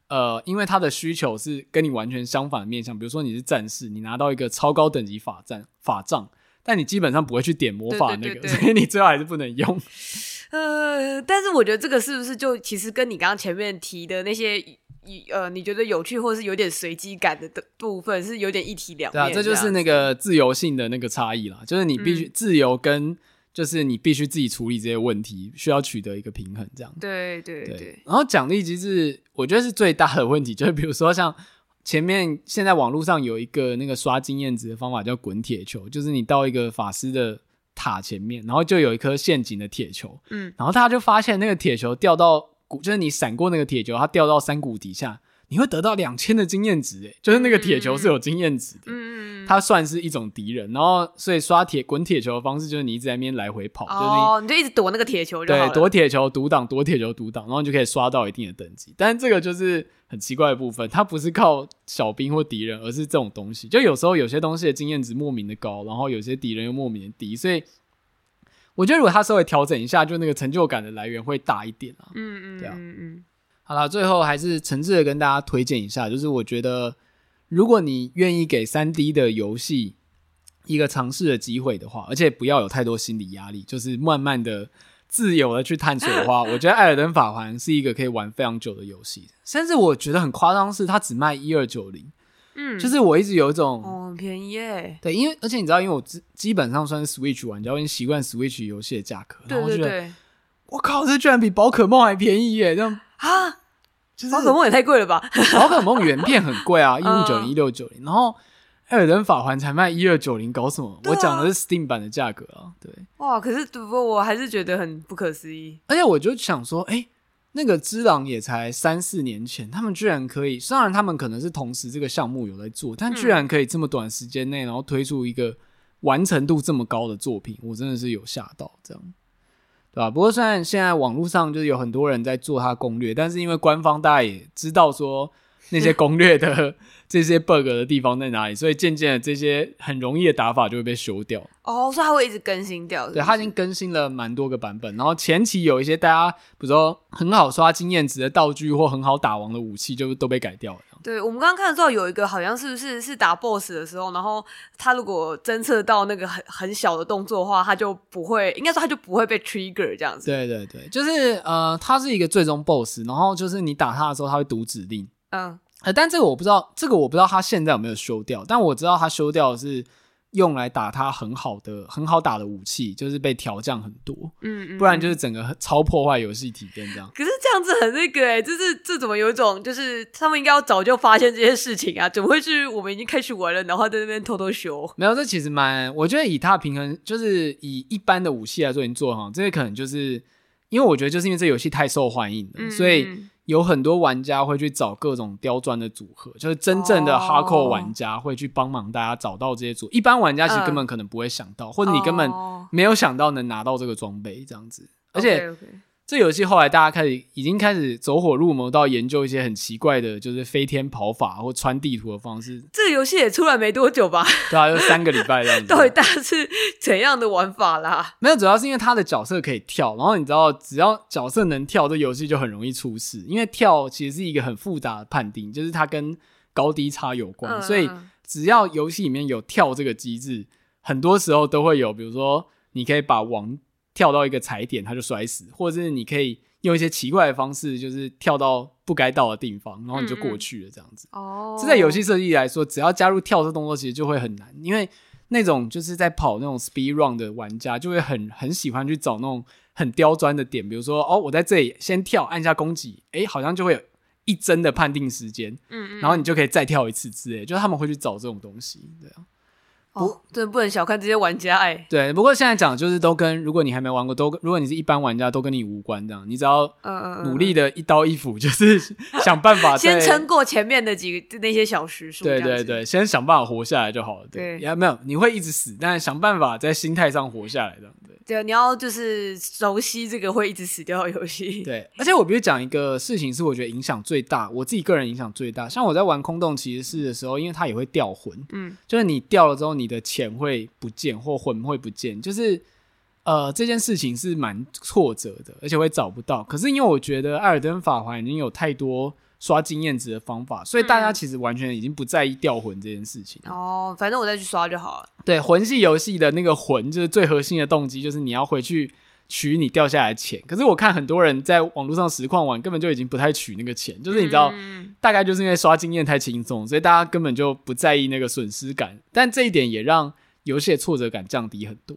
呃，因为它的需求是跟你完全相反的面向，比如说你是战士，你拿到一个超高等级法杖法杖。但你基本上不会去点魔法那个，对对对对，所以你最后还是不能用。呃，但是我觉得这个是不是就其实跟你刚刚前面提的那些，呃，你觉得有趣或是有点随机感的的部分是有点一体两面。对啊，这就是那个自由性的那个差异啦，就是你必须自由跟就是你必须自己处理这些问题，需要取得一个平衡，这样。对对对，对。然后奖励机制，我觉得是最大的问题，就是比如说像。前面现在网络上有一个那个刷经验值的方法叫滚铁球，就是你到一个法师的塔前面，然后就有一颗陷阱的铁球，嗯，然后大家就发现那个铁球掉到谷，就是你闪过那个铁球，它掉到山谷底下。你会得到两千的经验值，哎，就是那个铁球是有经验值的，嗯，它算是一种敌人，然后所以刷铁滚铁球的方式就是你一直在那边来回跑，哦，你就一直躲那个铁球对，躲铁球独挡，躲铁球独挡，然后你就可以刷到一定的等级。但是这个就是很奇怪的部分，它不是靠小兵或敌人，而是这种东西。就有时候有些东西的经验值莫名的高，然后有些敌人又莫名的低，所以我觉得如果他稍微调整一下，就那个成就感的来源会大一点啊。嗯嗯，对啊，嗯嗯。好了，最后还是诚挚的跟大家推荐一下，就是我觉得，如果你愿意给三 D 的游戏一个尝试的机会的话，而且不要有太多心理压力，就是慢慢的、自由的去探索的话，<laughs> 我觉得《艾尔登法环》是一个可以玩非常久的游戏。甚至我觉得很夸张，是它只卖一二九零，嗯，就是我一直有一种哦，很便宜耶，对，因为而且你知道，因为我基基本上算是 Switch 玩家，我已经习惯 Switch 游戏的价格，然后我觉得，我靠，这居然比宝可梦还便宜耶，这样啊。宝可梦也太贵了吧！<laughs> 宝可梦原片很贵啊，一五九零、一六九零，然后《艾尔登法环》才卖一二九零，搞什么？啊、我讲的是 Steam 版的价格啊，对。哇，可是不过我还是觉得很不可思议。而且我就想说，哎、欸，那个《之狼》也才三四年前，他们居然可以，虽然他们可能是同时这个项目有在做，但居然可以这么短时间内，然后推出一个完成度这么高的作品，我真的是有吓到，这样。对吧？不过虽然现在网络上就是有很多人在做它攻略，但是因为官方大家也知道说那些攻略的这些 bug 的地方在哪里，所以渐渐的这些很容易的打法就会被修掉。哦，所以它会一直更新掉是是？对，它已经更新了蛮多个版本。然后前期有一些大家比如说很好刷经验值的道具或很好打王的武器，就都被改掉了。对，我们刚刚看到有一个好像是不是是打 boss 的时候，然后他如果侦测到那个很很小的动作的话，他就不会，应该说他就不会被 trigger 这样子。对对对，就是呃，他是一个最终 boss，然后就是你打他的时候，他会读指令。嗯，呃，但这个我不知道，这个我不知道他现在有没有修掉，但我知道他修掉的是。用来打他很好的、很好打的武器，就是被调降很多，嗯，嗯，不然就是整个超破坏游戏体验这样。可是这样子很那个哎、欸，就是这怎么有一种就是他们应该要早就发现这些事情啊？怎么会是我们已经开始玩了，然后在那边偷偷修？没有，这其实蛮，我觉得以它平衡，就是以一般的武器来说，已经做好。这个可能就是因为我觉得就是因为这游戏太受欢迎了，嗯、所以有很多玩家会去找各种刁钻的组合，就是真正的 hardcore 玩家会去帮忙大家找到这些组。一般玩家其实根本可能不会想到，或者你根本没有想到能拿到这个装备这样子，而且。这游戏后来大家开始已经开始走火入魔，到研究一些很奇怪的，就是飞天跑法或穿地图的方式。这个游戏也出来没多久吧？对啊，就三个礼拜这样子。<laughs> 到底大家是怎样的玩法啦？没有，主要是因为他的角色可以跳，然后你知道，只要角色能跳，这游戏就很容易出事。因为跳其实是一个很复杂的判定，就是它跟高低差有关，嗯、所以只要游戏里面有跳这个机制，很多时候都会有，比如说你可以把王。跳到一个踩点，他就摔死，或者是你可以用一些奇怪的方式，就是跳到不该到的地方，然后你就过去了，这样子。哦、嗯，这在游戏设计来说，只要加入跳这动作，其实就会很难，因为那种就是在跑那种 speed run 的玩家，就会很很喜欢去找那种很刁钻的点，比如说，哦，我在这里先跳，按下攻击，诶，好像就会有一帧的判定时间，嗯，嗯，然后你就可以再跳一次之类，就是他们会去找这种东西，对啊。不，真的不能小看这些玩家哎。对，不过现在讲就是都跟，如果你还没玩过，都如果你是一般玩家，都跟你无关这样。你只要努力的一刀一斧，就是 <laughs> 想办法先撑过前面的几个那些小时数。对对对，先想办法活下来就好了。对，也没有你会一直死，但是想办法在心态上活下来的。对，你要就是熟悉这个会一直死掉的游戏。对，而且我必须讲一个事情，是我觉得影响最大，我自己个人影响最大。像我在玩空洞骑士的时候，因为它也会掉魂，嗯，就是你掉了之后，你的钱会不见或魂会不见，就是呃这件事情是蛮挫折的，而且会找不到。可是因为我觉得《艾尔登法环》已经有太多。刷经验值的方法，所以大家其实完全已经不在意掉魂这件事情。哦，反正我再去刷就好了。对，魂系游戏的那个魂，就是最核心的动机，就是你要回去取你掉下来的钱。可是我看很多人在网络上实况玩，根本就已经不太取那个钱，就是你知道，嗯、大概就是因为刷经验太轻松，所以大家根本就不在意那个损失感。但这一点也让游戏的挫折感降低很多。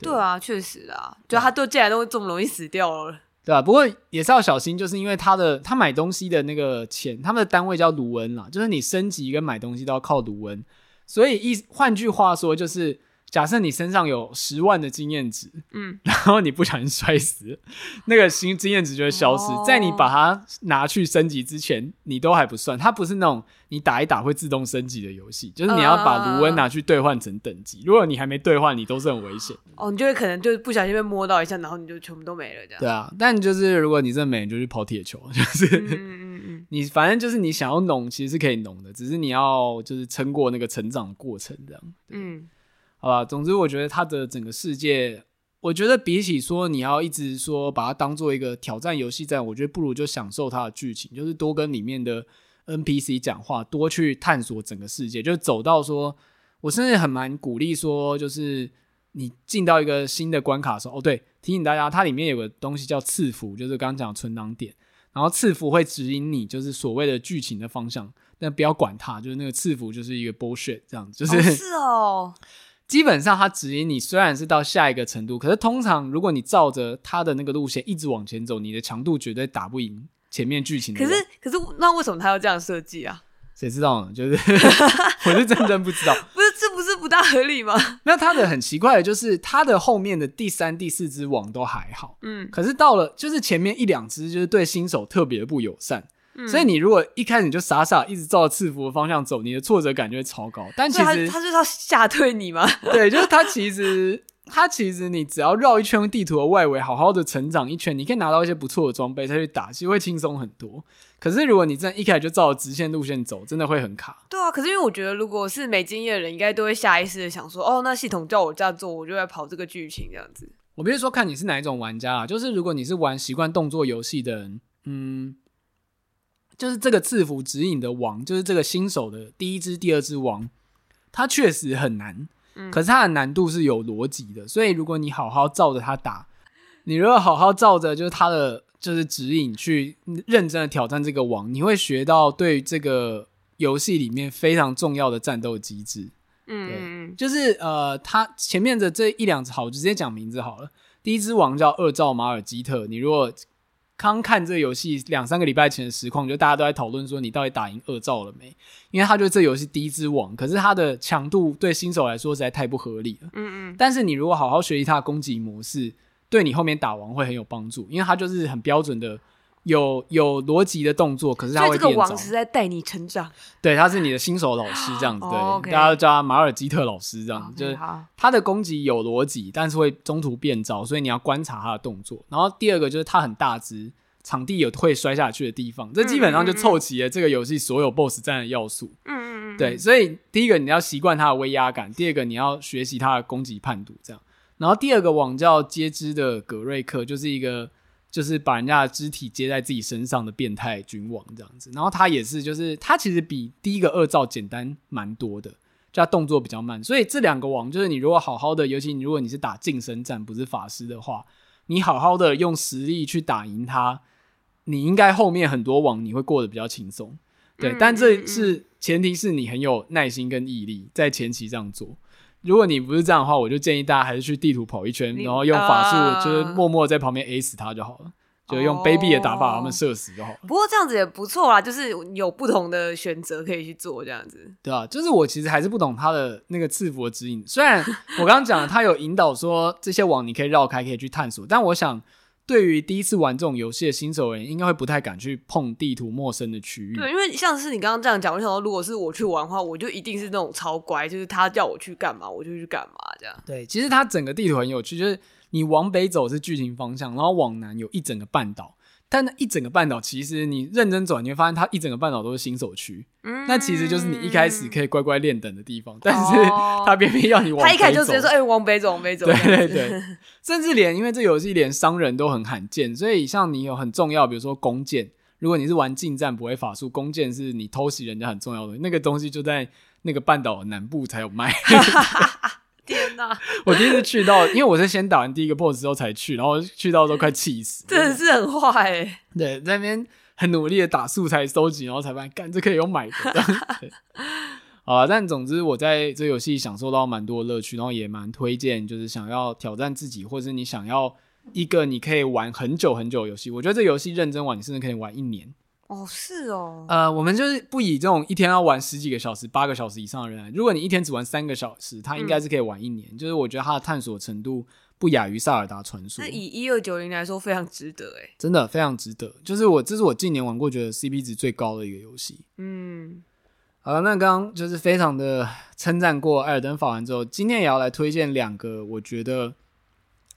对，对啊，确实啊，就他都进来都这么容易死掉了。对吧？不过也是要小心，就是因为他的他买东西的那个钱，他们的单位叫卢恩啦，就是你升级跟买东西都要靠卢恩，所以一换句话说就是。假设你身上有十万的经验值，嗯，然后你不小心摔死，<laughs> 那个新经验值就会消失。哦、在你把它拿去升级之前，你都还不算。它不是那种你打一打会自动升级的游戏，就是你要把卢恩拿去兑换成等级。呃、如果你还没兑换，你都是很危险。哦，你就会可能就是不小心被摸到一下，然后你就全部都没了这样。对啊，但就是如果你真的没，你就去跑铁球，<laughs> 就是嗯嗯嗯，你反正就是你想要弄，其实是可以弄的，只是你要就是撑过那个成长过程这样。嗯。好吧，总之我觉得它的整个世界，我觉得比起说你要一直说把它当做一个挑战游戏在，我觉得不如就享受它的剧情，就是多跟里面的 NPC 讲话，多去探索整个世界，就走到说，我甚至很蛮鼓励说，就是你进到一个新的关卡的时候，哦对，提醒大家，它里面有个东西叫赐福，就是刚刚讲存档点，然后赐福会指引你，就是所谓的剧情的方向，但不要管它，就是那个赐福就是一个 bullshit 这样子，就是、是哦。基本上，它指引你虽然是到下一个程度，可是通常如果你照着它的那个路线一直往前走，你的强度绝对打不赢前面剧情的。可是，可是那为什么他要这样设计啊？谁知道呢？就是 <laughs> 我是真真不知道。<laughs> 不是，这不是不大合理吗？<laughs> 那它的很奇怪的就是，它的后面的第三、第四只网都还好，嗯，可是到了就是前面一两只，就是对新手特别不友善。嗯、所以你如果一开始你就傻傻一直照着赐福的方向走，你的挫折感就会超高。但其实他，他就是要吓退你吗？<laughs> 对，就是他其实他其实你只要绕一圈地图的外围，好好的成长一圈，你可以拿到一些不错的装备再去打，其实会轻松很多。可是如果你真的一开始就照着直线路线走，真的会很卡。对啊，可是因为我觉得如果是没经验的人，应该都会下意识的想说，哦，那系统叫我这样做，我就会跑这个剧情这样子。我比如说看你是哪一种玩家啊，就是如果你是玩习惯动作游戏的人，嗯。就是这个制服指引的王，就是这个新手的第一只、第二只王，它确实很难，嗯，可是它的难度是有逻辑的，所以如果你好好照着它打，你如果好好照着就是它的就是指引去认真的挑战这个王，你会学到对这个游戏里面非常重要的战斗机制，嗯，对，就是呃，它前面的这一两只，好，直接讲名字好了，第一只王叫二兆马尔基特，你如果刚看这游戏两三个礼拜前的实况，就大家都在讨论说你到底打赢恶兆了没？因为他觉得这游戏第一只王，可是他的强度对新手来说实在太不合理了。嗯嗯。但是你如果好好学习他的攻击模式，对你后面打王会很有帮助，因为他就是很标准的有有逻辑的动作，可是他会变王是在带你成长，对，他是你的新手老师这样子，对，大家都叫他马尔基特老师这样子，okay, 就是他的攻击有逻辑，但是会中途变招，所以你要观察他的动作。然后第二个就是他很大只，场地有会摔下去的地方，这基本上就凑齐了这个游戏所有 BOSS 战的要素。嗯嗯嗯，对，所以第一个你要习惯他的威压感，第二个你要学习他的攻击判读这样。然后第二个网叫接肢的葛瑞克，就是一个。就是把人家的肢体接在自己身上的变态君王这样子，然后他也是，就是他其实比第一个恶兆简单蛮多的，就他动作比较慢，所以这两个王就是你如果好好的，尤其你如果你是打近身战不是法师的话，你好好的用实力去打赢他，你应该后面很多王你会过得比较轻松，对，但这是前提是你很有耐心跟毅力在前期这样做。如果你不是这样的话，我就建议大家还是去地图跑一圈，然后用法术就是默默在旁边 A 死他就好了，就用卑鄙的打法把他们射死就好了。不过这样子也不错啦，就是有不同的选择可以去做这样子。对啊，就是我其实还是不懂他的那个赐福的指引，虽然我刚刚讲了他有引导说这些网你可以绕开，可以去探索，但我想。对于第一次玩这种游戏的新手人，应该会不太敢去碰地图陌生的区域。对，因为像是你刚刚这样讲，我想说，如果是我去玩的话，我就一定是那种超乖，就是他叫我去干嘛，我就去干嘛这样。对，其实它整个地图很有趣，就是你往北走是剧情方向，然后往南有一整个半岛。但那一整个半岛，其实你认真走，你会发现它一整个半岛都是新手区。嗯，那其实就是你一开始可以乖乖练等的地方，但是 <laughs> 他偏偏要你往北走。他一开始就直接说：“哎、欸，往北走，往北走。”对对对，甚至连因为这游戏连商人都很罕见，所以像你有很重要，比如说弓箭，如果你是玩近战不会法术，弓箭是你偷袭人家很重要的那个东西，就在那个半岛南部才有卖。<laughs> 天哪！<laughs> 我第一次去到，因为我是先打完第一个 boss 之后才去，然后去到都快气死，真的是很坏欸。对，在那边很努力的打素材收集，然后才发现，干这可以用买的。<laughs> 好了，但总之我在这游戏享受到蛮多乐趣，然后也蛮推荐，就是想要挑战自己，或者是你想要一个你可以玩很久很久的游戏。我觉得这游戏认真玩，你甚至可以玩一年。哦，是哦，呃，我们就是不以这种一天要玩十几个小时、八个小时以上的人来。如果你一天只玩三个小时，他应该是可以玩一年。嗯、就是我觉得他的探索程度不亚于《萨尔达传说》。那以一二九零来说，非常值得哎，真的非常值得。就是我这是我近年玩过觉得 CP 值最高的一个游戏。嗯，好了，那刚刚就是非常的称赞过《艾尔登法环》之后，今天也要来推荐两个，我觉得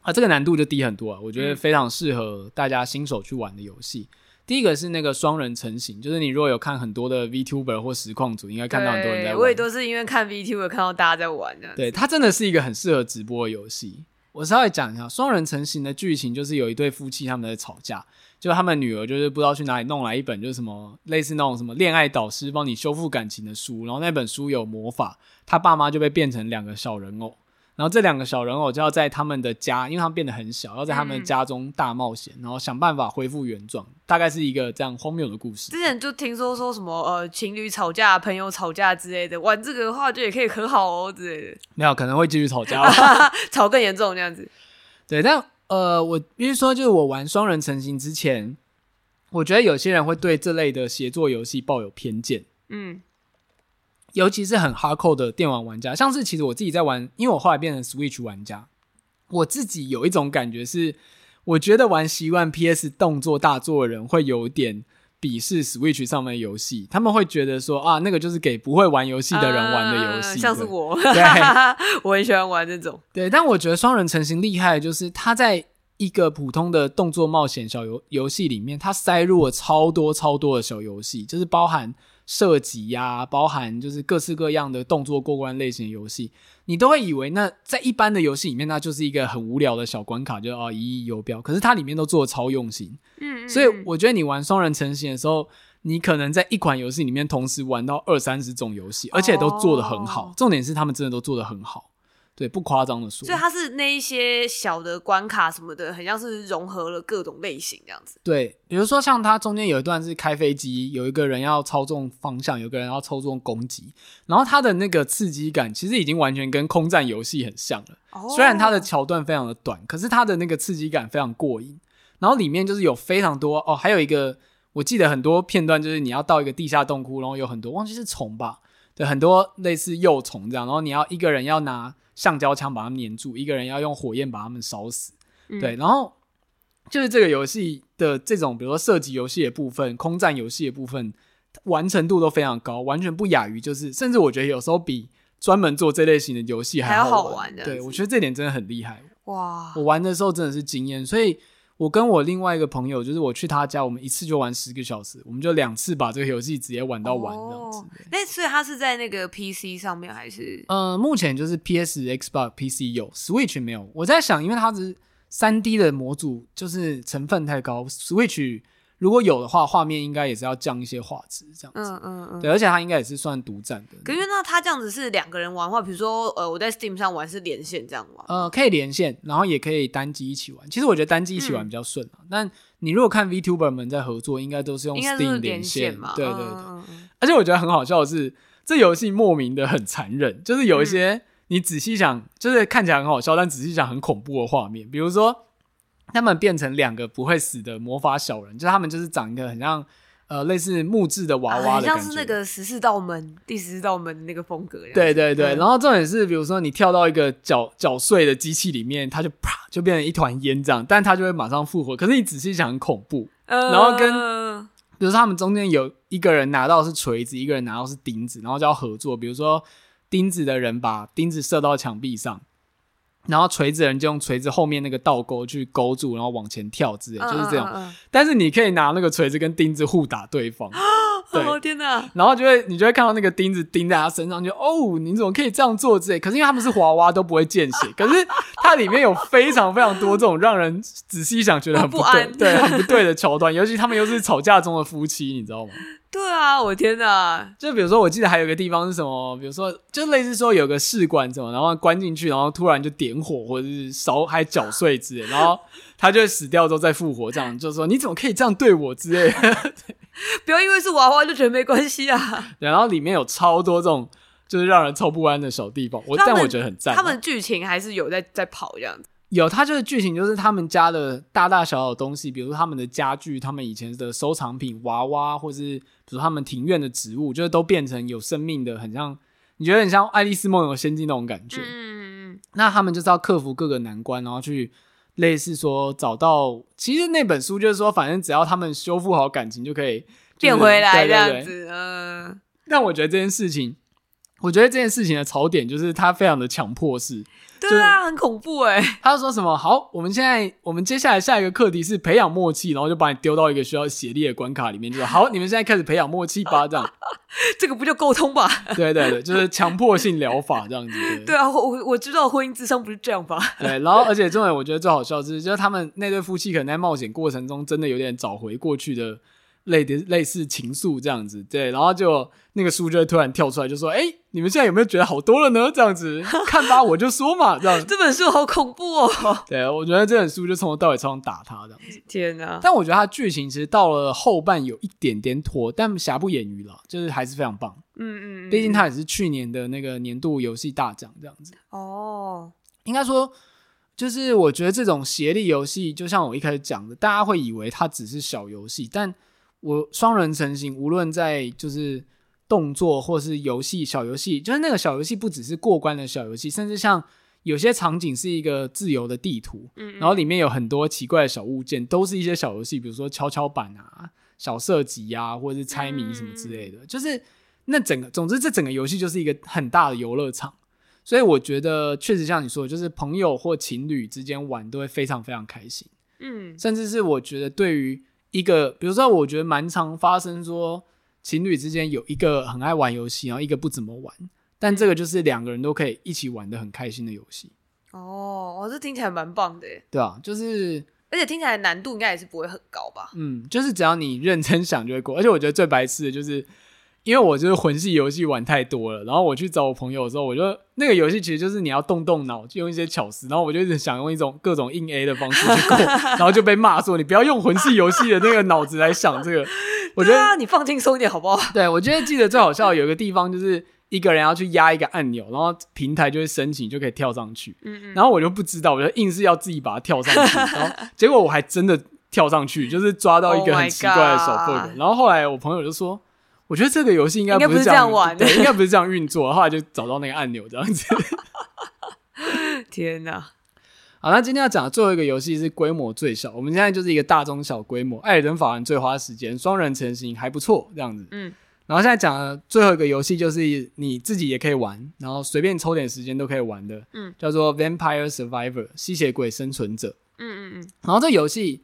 啊，这个难度就低很多啊，我觉得非常适合大家新手去玩的游戏。嗯第一个是那个双人成行，就是你如果有看很多的 VTuber 或实况组，应该看到很多人在玩。我也都是因为看 VTuber 看到大家在玩的。对，它真的是一个很适合直播的游戏。我稍微讲一下双人成行的剧情，就是有一对夫妻他们在吵架，就他们女儿就是不知道去哪里弄来一本就是什么类似那种什么恋爱导师帮你修复感情的书，然后那本书有魔法，他爸妈就被变成两个小人偶。然后这两个小人偶就要在他们的家，因为他们变得很小，要在他们家中大冒险，嗯、然后想办法恢复原状。大概是一个这样荒谬的故事。之前就听说说什么呃情侣吵架、朋友吵架之类的，玩这个的话就也可以和好哦之类的。没有，可能会继续吵架，<laughs> 吵更严重这样子。对，但呃，我比如说就是我玩双人成型之前，我觉得有些人会对这类的协作游戏抱有偏见。嗯。尤其是很 hardcore 的电玩玩家，像是其实我自己在玩，因为我后来变成 Switch 玩家，我自己有一种感觉是，我觉得玩习惯 PS 动作大作的人会有点鄙视 Switch 上面的游戏，他们会觉得说啊，那个就是给不会玩游戏的人玩的游戏，呃，像是我，对，<laughs> 我很喜欢玩这种。对，但我觉得双人成型厉害就是他在一个普通的动作冒险小游游戏里面，他塞入了超多超多的小游戏，就是包含。射击呀、啊，包含就是各式各样的动作过关类型的游戏，你都会以为那在一般的游戏里面，那就是一个很无聊的小关卡，就哦一亿游标。可是它里面都做的超用心，嗯，嗯，所以我觉得你玩双人成型的时候，你可能在一款游戏里面同时玩到二三十种游戏，而且都做得很好。哦、重点是他们真的都做得很好。对，不夸张的说，所以它是那一些小的关卡什么的，很像是融合了各种类型这样子。对，比如说像它中间有一段是开飞机，有一个人要操纵方向，有个人要操纵攻击，然后它的那个刺激感其实已经完全跟空战游戏很像了。哦。虽然它的桥段非常的短，可是它的那个刺激感非常过瘾。然后里面就是有非常多哦，还有一个我记得很多片段，就是你要到一个地下洞窟，然后有很多忘记是虫吧，对，很多类似幼虫这样，然后你要一个人要拿。橡胶枪把它们黏住，一个人要用火焰把它们烧死。嗯、对，然后就是这个游戏的这种，比如说射击游戏的部分、空战游戏的部分，完成度都非常高，完全不亚于就是，甚至我觉得有时候比专门做这类型的游戏还好玩。好玩对，我觉得这点真的很厉害。哇！我玩的时候真的是惊艳，所以。我跟我另外一个朋友，就是我去他家，我们一次就玩十个小时，我们就两次把这个游戏直接玩到完这样子。那、哦、所以他是在那个 PC 上面还是？呃，目前就是 PS、Xbox、PC 有，Switch 没有。我在想，因为它是三 D 的模组，就是成分太高，Switch。如果有的话，画面应该也是要降一些画质这样子。嗯嗯嗯。对，而且它应该也是算独占的。可是那它这样子是两个人玩的话，比如说呃，我在 Steam 上玩是连线这样玩。呃，可以连线，然后也可以单机一起玩。其实我觉得单机一起玩比较顺啊。嗯、但你如果看 VTuber 们在合作，应该都是用 Steam 连线嘛。对对对。嗯、而且我觉得很好笑的是，这游戏莫名的很残忍，就是有一些你仔细想，就是看起来很好笑，但仔细想很恐怖的画面，比如说。他们变成两个不会死的魔法小人，就他们就是长一个很像呃类似木质的娃娃的感觉，啊、像是那个十四道门第十四道门那个风格。对对对，嗯、然后重点是，比如说你跳到一个搅搅碎的机器里面，它就啪就变成一团烟这样，但它就会马上复活。可是你仔细想，很恐怖。呃、然后跟比如说他们中间有一个人拿到是锤子，一个人拿到是钉子，然后就要合作。比如说钉子的人把钉子射到墙壁上。然后锤子人就用锤子后面那个倒钩去勾住，然后往前跳之类，就是这样。嗯嗯嗯、但是你可以拿那个锤子跟钉子互打对方。<laughs> 对哦天哪！然后就会你就会看到那个钉子钉在他身上，就哦，你怎么可以这样做之类？可是因为他们是娃娃，都不会见血。<laughs> 可是它里面有非常非常多这种让人仔细想觉得很不对，不对，很不对的桥段。尤其他们又是吵架中的夫妻，你知道吗？对啊，我天哪！就比如说，我记得还有个地方是什么？比如说，就类似说有个试管什么，然后关进去，然后突然就点火，或者是烧还搅碎之类，然后他就会死掉之后再复活，这样就是说你怎么可以这样对我之类的？<laughs> 不要因为是娃娃就觉得没关系啊。然后里面有超多这种就是让人超不安的小地方，我但我觉得很赞。他们剧情还是有在在跑这样子。有，它就是剧情，就是他们家的大大小小的东西，比如说他们的家具，他们以前的收藏品、娃娃，或是比如他们庭院的植物，就是都变成有生命的，很像你觉得很像《爱丽丝梦游仙境》那种感觉。嗯，那他们就是要克服各个难关，然后去类似说找到，其实那本书就是说，反正只要他们修复好感情，就可以、就是、变回来这样子。嗯，但我觉得这件事情，我觉得这件事情的槽点就是它非常的强迫式。对啊，很恐怖哎！他说什么？好，我们现在我们接下来下一个课题是培养默契，然后就把你丢到一个需要协力的关卡里面，就说 <laughs> 好，你们现在开始培养默契吧，这样。这个不就沟通吧？对对对，就是强迫性疗法这样子。对，<laughs> 对啊，我我知道婚姻智商不是这样吧？对，然后而且重点我觉得最好笑的是，就是他们那对夫妻可能在冒险过程中真的有点找回过去的。类的类似情愫这样子，对，然后就那个书就会突然跳出来，就说：“哎、欸，你们现在有没有觉得好多了呢？”这样子，<laughs> 看吧，我就说嘛，这样。这本书好恐怖哦。对，我觉得这本书就从头到尾超想打他这样子。天哪！但我觉得它剧情其实到了后半有一点点拖，但瑕不掩瑜了，就是还是非常棒。嗯嗯，嗯，毕竟它也是去年的那个年度游戏大奖这样子。哦，应该说，就是我觉得这种协力游戏，就像我一开始讲的，大家会以为它只是小游戏，但我双人成行，无论在就是动作或是游戏小游戏，就是那个小游戏不只是过关的小游戏，甚至像有些场景是一个自由的地图，嗯，嗯，然后里面有很多奇怪的小物件，都是一些小游戏，比如说跷跷板啊、小射击啊，或者是猜谜什么之类的，嗯、就是那整个，总之这整个游戏就是一个很大的游乐场，所以我觉得确实像你说的，就是朋友或情侣之间玩都会非常非常开心，嗯，甚至是我觉得对于。一个，比如说，我觉得蛮常发生说，情侣之间有一个很爱玩游戏，然后一个不怎么玩，但这个就是两个人都可以一起玩的很开心的游戏。哦，我这听起来蛮棒的。对啊，就是，而且听起来难度应该也是不会很高吧？嗯，就是只要你认真想就会过。而且我觉得最白痴的就是。因为我就是魂系游戏玩太多了，然后我去找我朋友的时候，我就那个游戏其实就是你要动动脑，用一些巧思，然后我就一直想用一种各种硬 A 的方式去 <laughs> 过，然后就被骂说你不要用魂系游戏的那个脑子来想这个。我觉得啊，你放轻松一点好不好？对，我觉得记得最好笑有一个地方就是一个人要去压一个按钮，然后平台就会申请，就可以跳上去。嗯嗯。然后我就不知道，我就硬是要自己把它跳上去，<laughs> 然后结果我还真的跳上去，就是抓到一个很奇怪的手 bug。然后后来我朋友就说。我觉得这个游戏应该不是这样玩的，对，应该不是这样运作。后来就找到那个按钮，这样子。<laughs> 天哪！<laughs> 好，那今天要讲的最后一个游戏是规模最小，我们现在就是一个大中小规模，艾尔登法环最花时间，双人成型还不错，这样子。嗯，然后现在讲的最后一个游戏就是你自己也可以玩，然后随便抽点时间都可以玩的，嗯，叫做 Vampire Survivor 吸血鬼生存者。嗯嗯嗯。然后这游戏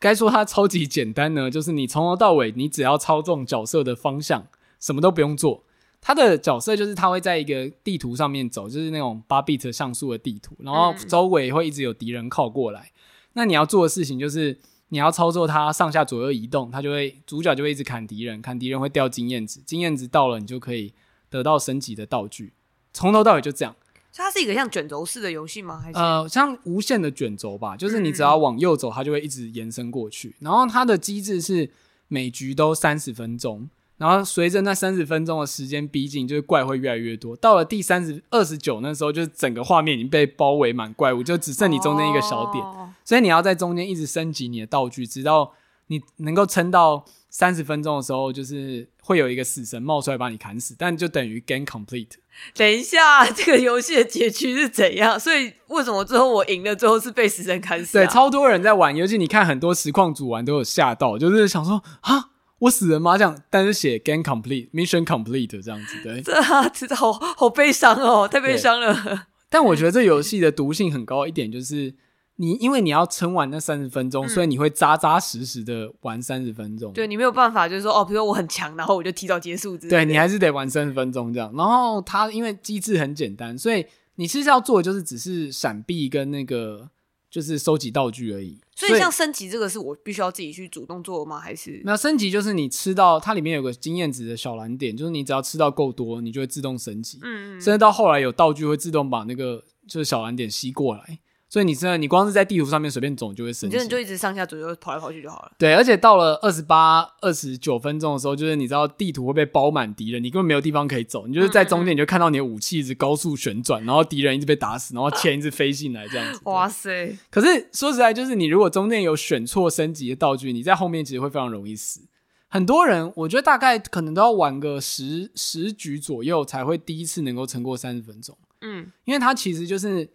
该说它超级简单呢，就是你从头到尾你只要操纵角色的方向，什么都不用做。它的角色就是它会在一个地图上面走，就是那种八 bit 像素的地图，然后周围会一直有敌人靠过来。那你要做的事情就是你要操作它上下左右移动，它就会主角就会一直砍敌人，砍敌人会掉经验值，经验值到了你就可以得到升级的道具。从头到尾就这样。它是一个像卷轴式的游戏吗？还是呃像无限的卷轴吧？就是你只要往右走，它就会一直延伸过去。然后它的机制是每局都三十分钟。然后随着那三十分钟的时间逼近，就是怪会越来越多。到了第三十二十九那时候，就是整个画面已经被包围满怪物，就只剩你中间一个小点。哦、所以你要在中间一直升级你的道具，直到你能够撑到三十分钟的时候，就是会有一个死神冒出来把你砍死，但就等于 game complete。等一下，<laughs> 这个游戏的结局是怎样？所以为什么最后我赢了，最后是被死神砍死、啊？对，超多人在玩，尤其你看很多实况组玩都有吓到，就是想说啊。我死了吗？这样，但是写 game complete mission complete 这样子，对，<laughs> 这啊，真的好好悲伤哦，太悲伤了。但我觉得这游戏的毒性很高一点，就是你因为你要撑完那三十分钟，嗯、所以你会扎扎实实的玩三十分钟。对，你没有办法，就是说哦，比如说我很强，然后我就提早结束。对，你还是得玩三十分钟这样。然后它因为机制很简单，所以你其实要做的就是只是闪避跟那个。就是收集道具而已，所以像升级这个是我必须要自己去主动做吗？还是那升级就是你吃到它里面有个经验值的小蓝点，就是你只要吃到够多，你就会自动升级。嗯嗯，甚至到后来有道具会自动把那个就是小蓝点吸过来。所以你真的你光是在地图上面随便走就会升级，你就一直上下左右跑来跑去就好了。对，而且到了二十八、二十九分钟的时候，就是你知道地图会被包满敌人，你根本没有地方可以走，你就是在中间你就看到你的武器一直高速旋转，然后敌人一直被打死，然后钱一直飞进来这样子。哇塞！可是说实在，就是你如果中间有选错升级的道具，你在后面其实会非常容易死。很多人我觉得大概可能都要玩个十十局左右才会第一次能够撑过三十分钟。嗯，因为它其实就是。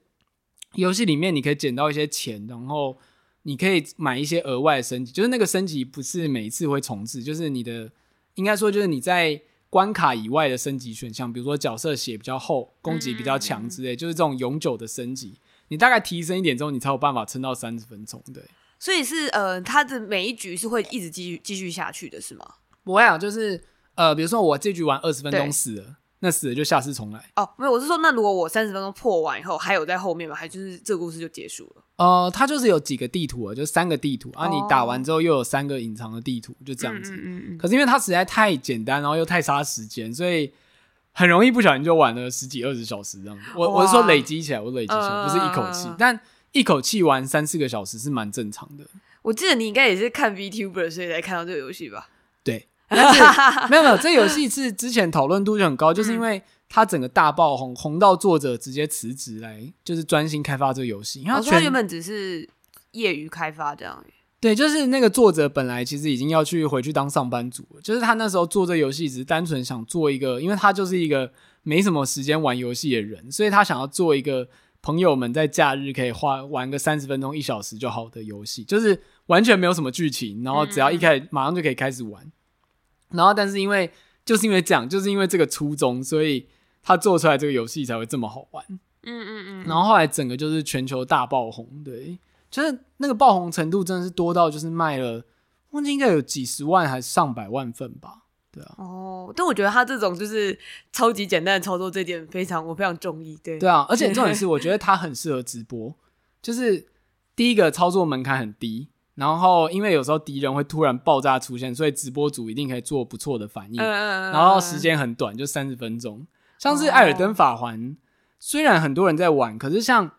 游戏里面你可以捡到一些钱，然后你可以买一些额外的升级，就是那个升级不是每一次会重置，就是你的应该说就是你在关卡以外的升级选项，比如说角色血比较厚，攻击比较强之类，就是这种永久的升级，你大概提升一点之后，你才有办法撑到三十分钟。对，所以是呃，它的每一局是会一直继续继续下去的，是吗？不会啊，就是呃，比如说我这局玩二十分钟死了。那死了就下次重来哦，没有，我是说，那如果我三十分钟破完以后，还有在后面吗？还就是这个故事就结束了？呃，它就是有几个地图啊，就三个地图、哦、啊，你打完之后又有三个隐藏的地图，就这样子。嗯嗯嗯。可是因为它实在太简单，然后又太杀时间，所以很容易不小心就玩了十几二十小时这样子。我我是说累积起来，我累积起来、呃、不是一口气，但一口气玩三四个小时是蛮正常的。我记得你应该也是看 VTuber 所以才看到这个游戏吧？对，<laughs> 但是 <laughs> 没有没有，这游戏是之前讨论度就很高，就是因为。它整个大爆红，红到作者直接辞职来，就是专心开发这个游戏。因为他，他原本只是业余开发这样。对，就是那个作者本来其实已经要去回去当上班族了。就是他那时候做这游戏，只是单纯想做一个，因为他就是一个没什么时间玩游戏的人，所以他想要做一个朋友们在假日可以花玩个三十分钟、一小时就好的游戏，就是完全没有什么剧情，然后只要一开始马上就可以开始玩。然后，但是因为就是因为这样，就是因为这个初衷，所以。他做出来这个游戏才会这么好玩，嗯嗯嗯，然后后来整个就是全球大爆红，对，就是那个爆红程度真的是多到就是卖了，忘记应该有几十万还是上百万份吧，对啊。哦，但我觉得他这种就是超级简单的操作，这点非常我非常中意，对，对啊，而且重点是 <laughs> 我觉得他很适合直播，就是第一个操作门槛很低，然后因为有时候敌人会突然爆炸出现，所以直播组一定可以做不错的反应，嗯，然后时间很短，就三十分钟。像是《艾尔登法环》，虽然很多人在玩，可是像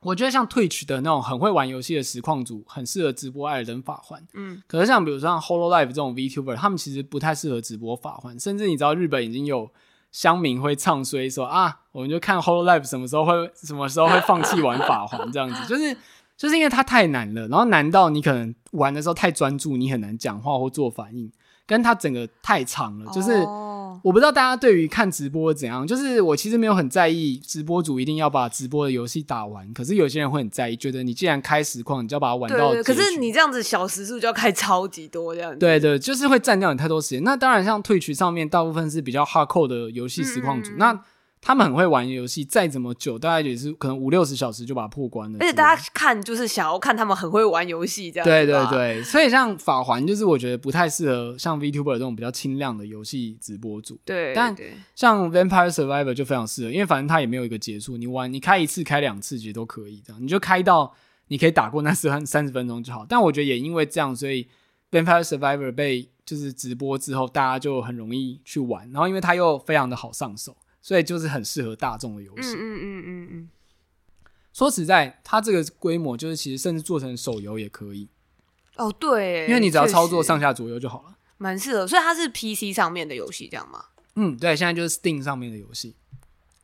我觉得像 Twitch 的那种很会玩游戏的实况组，很适合直播《艾尔登法环》。嗯，可是像比如说像 Hololive 这种 VTuber，他们其实不太适合直播法环。甚至你知道，日本已经有乡民会唱衰说啊，我们就看 Hololive 什么时候会什么时候会放弃玩法环这样子，就是就是因为它太难了，然后难到你可能玩的时候太专注，你很难讲话或做反应，跟它整个太长了，就是。我不知道大家对于看直播怎样，就是我其实没有很在意直播主一定要把直播的游戏打完，可是有些人会很在意，觉得你既然开实况，你就要把它玩到。对，可是你这样子小时数就要开超级多这样子。对对，就是会占掉你太多时间。那当然，像 Twitch 上面大部分是比较 hardcore 的游戏实况主，嗯、那。他们很会玩游戏，再怎么久，大概也是可能五六十小时就把它破关了。而且大家看就是想要看他们很会玩游戏这样。对对对，所以像法环就是我觉得不太适合像 VTuber 这种比较轻量的游戏直播组。对，但像 Vampire Survivor 就非常适合，因为反正它也没有一个结束，你玩你开一次开两次其实都可以这样，你就开到你可以打过那三 <laughs> 三十分钟就好。但我觉得也因为这样，所以 Vampire Survivor 被就是直播之后，大家就很容易去玩，然后因为它又非常的好上手。所以就是很适合大众的游戏。嗯嗯嗯嗯嗯。说实在，它这个规模就是其实甚至做成手游也可以。哦，对，因为你只要操作上下左右就好了。蛮适合，所以它是 PC 上面的游戏，这样吗？嗯，对，现在就是 Steam 上面的游戏。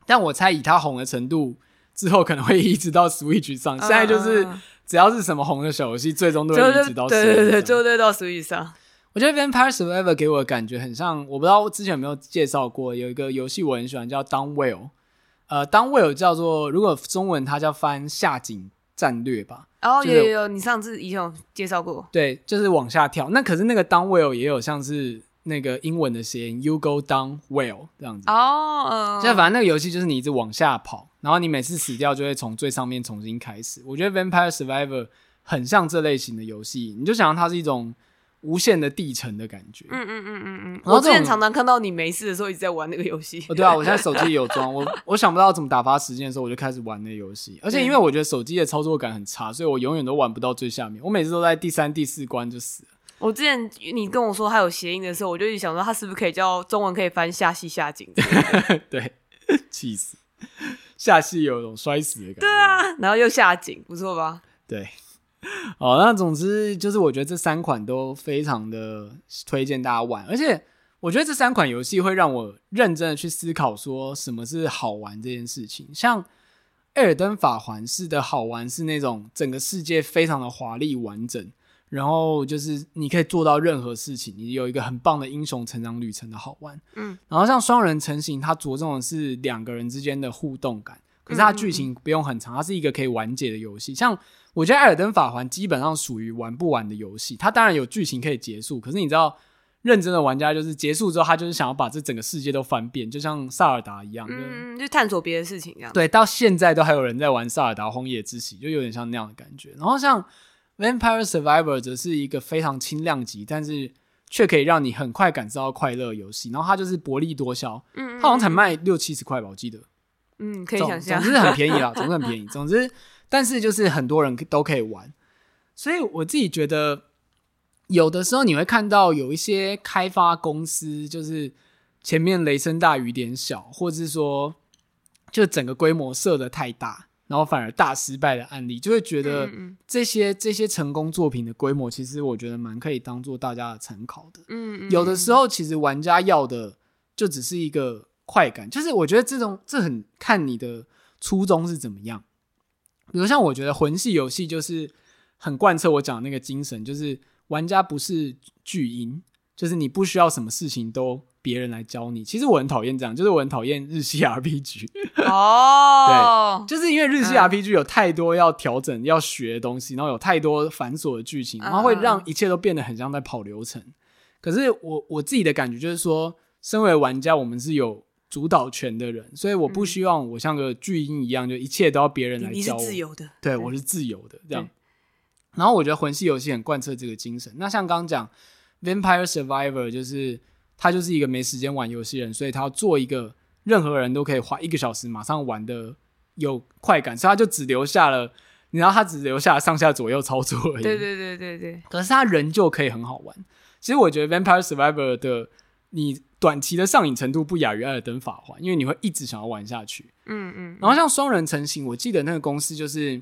但我猜以它红的程度，之后可能会一直到 Switch 上。现在就是只要是什么红的小游戏，最终都会移植到 Switch 上。对对对，最后都会到 Switch 上。我觉得《Vampire Survivor》给我的感觉很像，我不知道我之前有没有介绍过，有一个游戏我很喜欢，叫《Downwell》。呃，《Downwell》叫做如果中文它叫翻下井战略吧。哦，有有有，你上次以前有介绍过。对，就是往下跳。那可是那个《Downwell》也有像是那个英文的谐音，“You go down well” 这样子。哦。现在反正那个游戏就是你一直往下跑，然后你每次死掉就会从最上面重新开始。我觉得《Vampire Survivor》很像这类型的游戏，你就想它是一种。无限的地层的感觉。嗯嗯嗯嗯嗯。我之前常常看到你没事的时候一直在玩那个游戏。哦，对啊，我现在手机有装。我我想不到怎么打发时间的时候，我就开始玩那游戏。而且因为我觉得手机的操作感很差，所以我永远都玩不到最下面。我每次都在第三、第四关就死了。我之前你跟我说它有谐音的时候，我就一直想说它是不是可以叫中文可以翻下戏下井？<laughs> 对，气死！下戏有种摔死的感觉。对啊，然后又下井，不错吧？对。<laughs> 好，那总之就是我觉得这三款都非常的推荐大家玩，而且我觉得这三款游戏会让我认真的去思考说什么是好玩这件事情。像《艾尔登法环》式的好玩是那种整个世界非常的华丽完整，然后就是你可以做到任何事情，你有一个很棒的英雄成长旅程的好玩。嗯，然后像双人成型，它着重的是两个人之间的互动感，可是它剧情不用很长，它是一个可以完结的游戏，像。我觉得《艾尔登法环》基本上属于玩不完的游戏，它当然有剧情可以结束，可是你知道，认真的玩家就是结束之后，他就是想要把这整个世界都翻遍，就像萨尔达一样，嗯，就探索别的事情一样。对，到现在都还有人在玩萨尔达荒野之息，就有点像那样的感觉。然后像《Vampire Survivor》则是一个非常轻量级，但是却可以让你很快感受到快乐游戏。然后它就是薄利多销，嗯，它好像才卖六七十块吧，我记得。嗯，可以想象，总之很便宜啦，<laughs> 总之很便宜，总之。但是就是很多人都可以玩，所以我自己觉得，有的时候你会看到有一些开发公司，就是前面雷声大雨点小，或者是说就整个规模设的太大，然后反而大失败的案例，就会觉得这些这些成功作品的规模，其实我觉得蛮可以当做大家的参考的。嗯，有的时候其实玩家要的就只是一个快感，就是我觉得这种这很看你的初衷是怎么样。比如像我觉得魂系游戏就是很贯彻我讲的那个精神，就是玩家不是巨婴，就是你不需要什么事情都别人来教你。其实我很讨厌这样，就是我很讨厌日系 <laughs> RPG。哦，对，就是因为日系 RPG 有太多要调整、要学的东西，然后有太多繁琐的剧情，然后会让一切都变得很像在跑流程。可是我我自己的感觉就是说，身为玩家，我们是有。主导权的人，所以我不希望我像个巨婴一样，就一切都要别人来教我。你是自由的，对，我是自由的这样。然后我觉得魂系游戏很贯彻这个精神。那像刚刚讲《Vampire Survivor》，就是他就是一个没时间玩游戏人，所以他要做一个任何人都可以花一个小时马上玩的有快感，所以他就只留下了，你知道他只留下了上下左右操作而已。对对对对对。可是他人就可以很好玩。其实我觉得《Vampire Survivor》的你。短期的上瘾程度不亚于《艾尔登法环》，因为你会一直想要玩下去。嗯嗯。然后像双人成行，我记得那个公司就是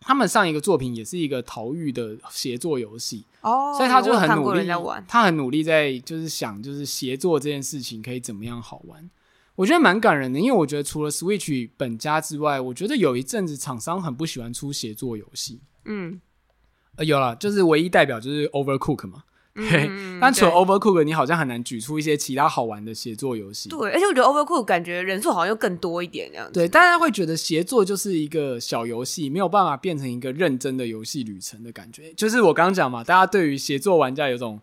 他们上一个作品也是一个逃狱的协作游戏哦，所以他就很努力，他很努力在就是想就是协作这件事情可以怎么样好玩。我觉得蛮感人的，因为我觉得除了 Switch 本家之外，我觉得有一阵子厂商很不喜欢出协作游戏。嗯，呃，有了，就是唯一代表就是 Overcook 嘛。嗯，但除了 Overcook，你好像很难举出一些其他好玩的协作游戏。对，而且我觉得 Overcook 感觉人数好像又更多一点这样子。对，大家会觉得协作就是一个小游戏，没有办法变成一个认真的游戏旅程的感觉。就是我刚刚讲嘛，大家对于协作玩家有种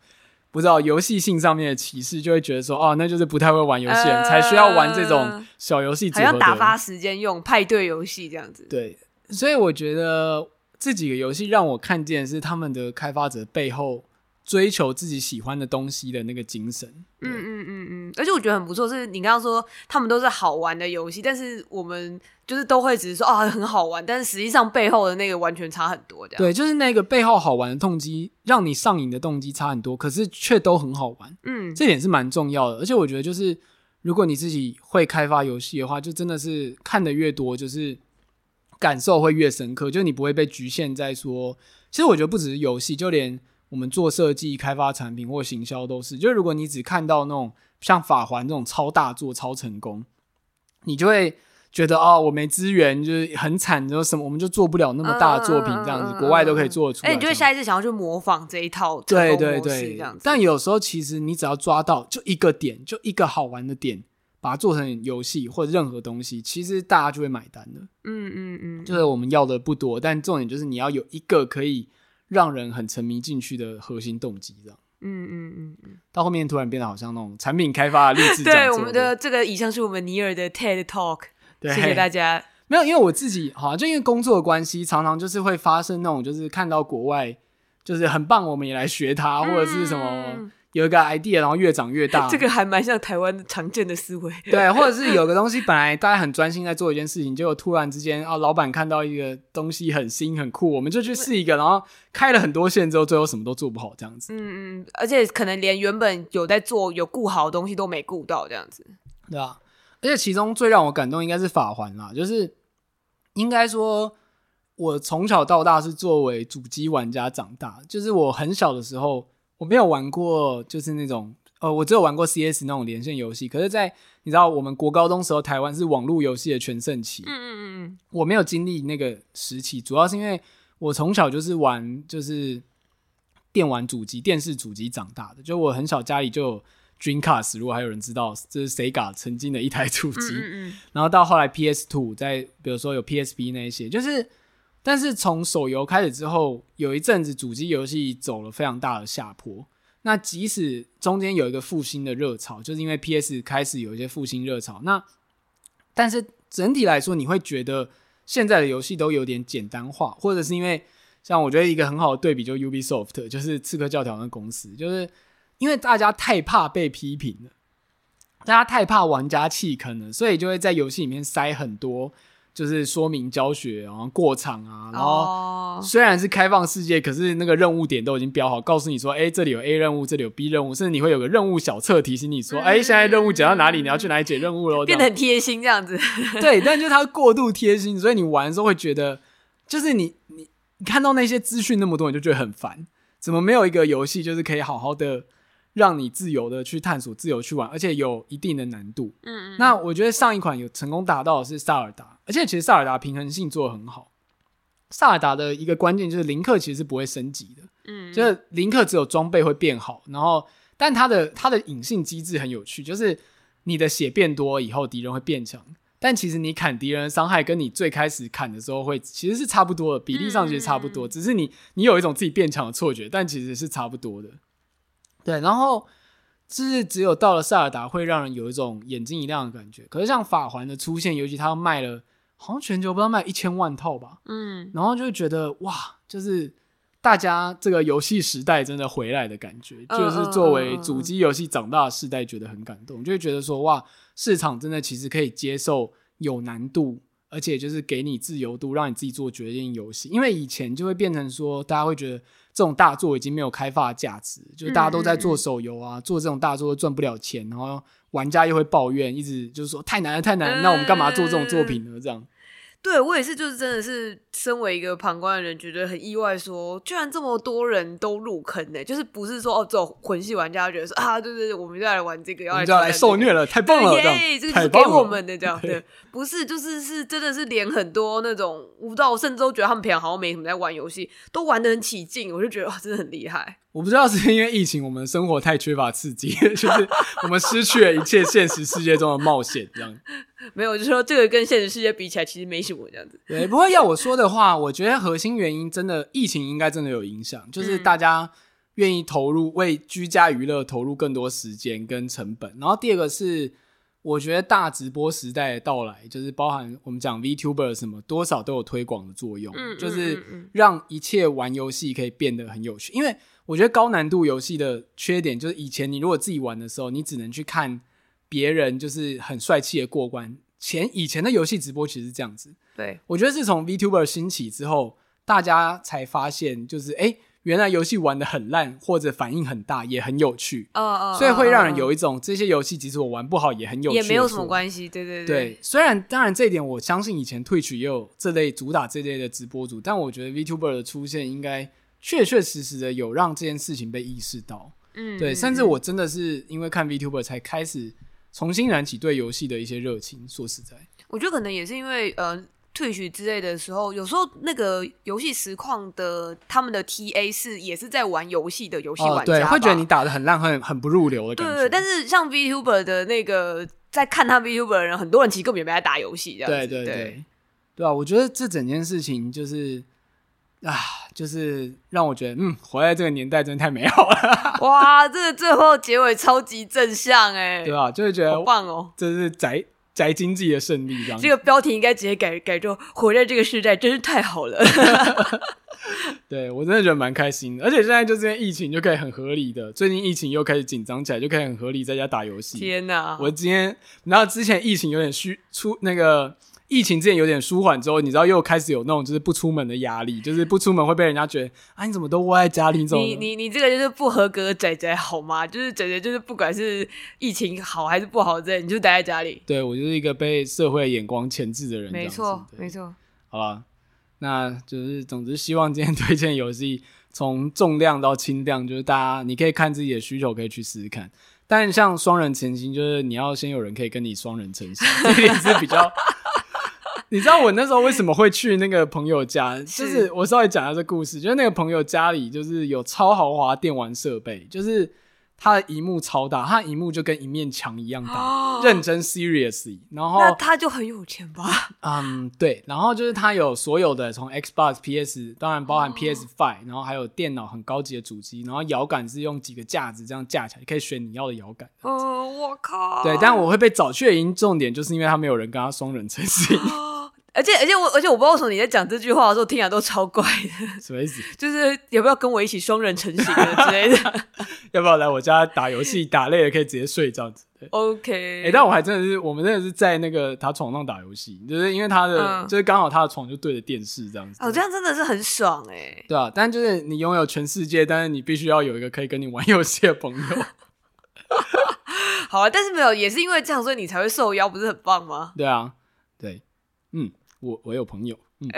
不知道游戏性上面的歧视，就会觉得说，哦，那就是不太会玩游戏人、呃、才需要玩这种小游戏，好像打发时间用派对游戏这样子。对，所以我觉得这几个游戏让我看见是他们的开发者背后。追求自己喜欢的东西的那个精神，嗯嗯嗯嗯，而且我觉得很不错，是你刚刚说他们都是好玩的游戏，但是我们就是都会只是说啊很好玩，但是实际上背后的那个完全差很多，这样。对，就是那个背后好玩的动机，让你上瘾的动机差很多，可是却都很好玩，嗯，这点是蛮重要的。而且我觉得就是如果你自己会开发游戏的话，就真的是看的越多，就是感受会越深刻，就你不会被局限在说，其实我觉得不只是游戏，就连。我们做设计、开发产品或行销都是，就是如果你只看到那种像法环这种超大作、超成功，你就会觉得哦，我没资源，就是很惨，就什么我们就做不了那么大的作品这样子，国外都可以做出来。哎，你就会下一次想要去模仿这一套对对对这样子。但有时候其实你只要抓到就一个点，就一个好玩的点，把它做成游戏或者任何东西，其实大家就会买单的。嗯嗯嗯，就是我们要的不多，但重点就是你要有一个可以。让人很沉迷进去的核心动机，这样。嗯嗯嗯嗯。到后面突然变得好像那种产品开发的励志。对，我们的这个以上是我们尼尔的 TED Talk。对，谢谢大家。没有，因为我自己好像就因为工作的关系，常常就是会发生那种，就是看到国外就是很棒，我们也来学它，或者是什么。有一个 idea，然后越长越大，<laughs> 这个还蛮像台湾常见的思维。对，或者是有个东西本来大家很专心在做一件事情，结果突然之间啊，老板看到一个东西很新很酷，我们就去试一个，然后开了很多线之后，最后什么都做不好这样子。嗯嗯，而且可能连原本有在做有顾好的东西都没顾到这样子。对啊，而且其中最让我感动应该是法环啦，就是应该说我从小到大是作为主机玩家长大，就是我很小的时候。我没有玩过，就是那种呃，我只有玩过 CS 那种连线游戏。可是，在你知道，我们国高中时候，台湾是网络游戏的全盛期。嗯嗯嗯，我没有经历那个时期，主要是因为我从小就是玩就是电玩主机、电视主机长大的。就我很小家里就有 Dreamcast，如果还有人知道，这是 Sega 曾经的一台主机。嗯嗯，然后到后来 PS Two，在比如说有 PSP 那一些，就是。但是从手游开始之后，有一阵子主机游戏走了非常大的下坡。那即使中间有一个复兴的热潮，就是因为 PS 开始有一些复兴热潮。那但是整体来说，你会觉得现在的游戏都有点简单化，或者是因为像我觉得一个很好的对比，就 Ubisoft，就是刺客教条那公司，就是因为大家太怕被批评了，大家太怕玩家弃坑了，所以就会在游戏里面塞很多。就是说明教学，然后过场啊，然后虽然是开放世界，可是那个任务点都已经标好，告诉你说，哎，这里有 A 任务，这里有 B 任务，甚至你会有个任务小册提醒你说，哎，现在任务讲到哪里，你要去哪里解任务喽，变得很贴心这样子。对，<laughs> 但就是它过度贴心，所以你玩的时候会觉得，就是你你你看到那些资讯那么多，你就觉得很烦，怎么没有一个游戏就是可以好好的。让你自由的去探索，自由去玩，而且有一定的难度。嗯嗯。那我觉得上一款有成功达到的是萨尔达，而且其实萨尔达平衡性做得很好。萨尔达的一个关键就是林克其实是不会升级的。嗯。就是林克只有装备会变好，然后但它的它的隐性机制很有趣，就是你的血变多以后敌人会变强，但其实你砍敌人的伤害跟你最开始砍的时候会其实是差不多的，比例上其实差不多，只是你你有一种自己变强的错觉，但其实是差不多的。对，然后就是只有到了塞尔达，会让人有一种眼睛一亮的感觉。可是像法环的出现，尤其它卖了，好像全球不知道卖一千万套吧，嗯，然后就会觉得哇，就是大家这个游戏时代真的回来的感觉，就是作为主机游戏长大的世代，觉得很感动，就会觉得说哇，市场真的其实可以接受有难度，而且就是给你自由度，让你自己做决定游戏。因为以前就会变成说，大家会觉得。这种大作已经没有开发的价值，就是大家都在做手游啊，嗯、做这种大作赚不了钱，然后玩家又会抱怨，一直就是说太难了，太难了，那我们干嘛做这种作品呢？这样。对，我也是，就是真的是身为一个旁观的人，觉得很意外说，说居然这么多人都入坑呢，就是不是说哦，只有魂系玩家觉得说啊，对对对，我们就要来玩这个，要来、这个、要来受虐了，太棒了，耶，这个是给我们的这样，<laughs> 对，不是，就是是真的是连很多那种，我不知道，我甚至都觉得他们平常好像没什么在玩游戏，都玩的很起劲，我就觉得哇，真的很厉害。我不知道是因为疫情，我们的生活太缺乏刺激，<laughs> 就是我们失去了一切现实世界中的冒险，这样。<laughs> 没有，就是说这个跟现实世界比起来，其实没什么这样子。对，不过要我说的话，我觉得核心原因真的疫情应该真的有影响，就是大家愿意投入为居家娱乐投入更多时间跟成本。然后第二个是，我觉得大直播时代的到来，就是包含我们讲 VTuber 什么，多少都有推广的作用，嗯，就是让一切玩游戏可以变得很有趣，因为。我觉得高难度游戏的缺点就是，以前你如果自己玩的时候，你只能去看别人就是很帅气的过关。前以前的游戏直播其实是这样子。对，我觉得是从 VTuber 兴起之后，大家才发现，就是哎，原来游戏玩的很烂或者反应很大也很有趣。哦哦，所以会让人有一种这些游戏即使我玩不好也很有趣，也没有什么关系。对对对。对，虽然当然这一点我相信以前 Twitch 也有这类主打这类的直播主，但我觉得 VTuber 的出现应该。确确实实的有让这件事情被意识到，嗯，对，甚至我真的是因为看 VTuber 才开始重新燃起对游戏的一些热情。说实在，我觉得可能也是因为呃，Twitch 之类的时候，有时候那个游戏实况的他们的 TA 是也是在玩游戏的游戏玩家，哦，对，会觉得你打的很烂，很很不入流的感觉。对，对，但是像 VTuber 的那个在看他 VTuber 的人，很多人其实根本也没在打游戏，这样子。对对对，对，对啊，我觉得这整件事情就是。啊，就是让我觉得，嗯，活在这个年代真的太美好了。<laughs> <laughs> 哇，这个最后结尾超级正向哎，对吧？就会觉得好棒哦，这是宅宅经济的胜利，这样。这个标题应该直接改改做“活在这个时代真是太好了”。<laughs> 对，我真的觉得蛮开心的，而且现在就这边疫情就可以很合理的，最近疫情又开始紧张起来，就可以很合理在家打游戏。天哪！我今天，然后之前疫情有点虚出那个。疫情之前有点舒缓之后，你知道又开始有那种就是不出门的压力，就是不出门会被人家觉得啊，你怎么都窝在家里？你你你这个就是不合格的仔仔好吗？就是仔仔就是不管是疫情好还是不好的，你就待在家里。对，我就是一个被社会眼光牵制的人。没错，没错。好了，那就是总之希望今天推荐游戏从重量到轻量，就是大家你可以看自己的需求，可以去试试看。但像双人成行，就是你要先有人可以跟你双人成行，这点是比较。你知道我那时候为什么会去那个朋友家？<laughs> 就是我稍微讲一下这故事，就是那个朋友家里就是有超豪华电玩设备，就是他的荧幕超大，他的荧幕就跟一面墙一样大，哦，认真 seriously。然后那他就很有钱吧？<laughs> 嗯，对。然后就是他有所有的从 Xbox、PS，当然包含 PS Five，然后还有电脑很高级的主机，然后摇杆是用几个架子这样架起来，可以选你要的摇杆。哦，我靠！对，但我会被找去的原因重点就是因为他没有人跟他双人成行。<laughs> 而且而且我而且我不知道为什么你在讲这句话的时候听起来都超怪的，什么意思？<laughs> 就是要不要跟我一起双人成行的之类的？<laughs> 要不要来我家打游戏？打累了可以直接睡这样子。<laughs> OK。哎、欸，但我还真的是，我们真的是在那个他床上打游戏，就是因为他的，嗯、就是刚好他的床就对着电视这样子。哦，这样真的是很爽哎、欸。对啊，但就是你拥有全世界，但是你必须要有一个可以跟你玩游戏的朋友。好啊，但是没有，也是因为这样，所以你才会受邀，不是很棒吗？对啊，对，嗯。我我有朋友，嗯、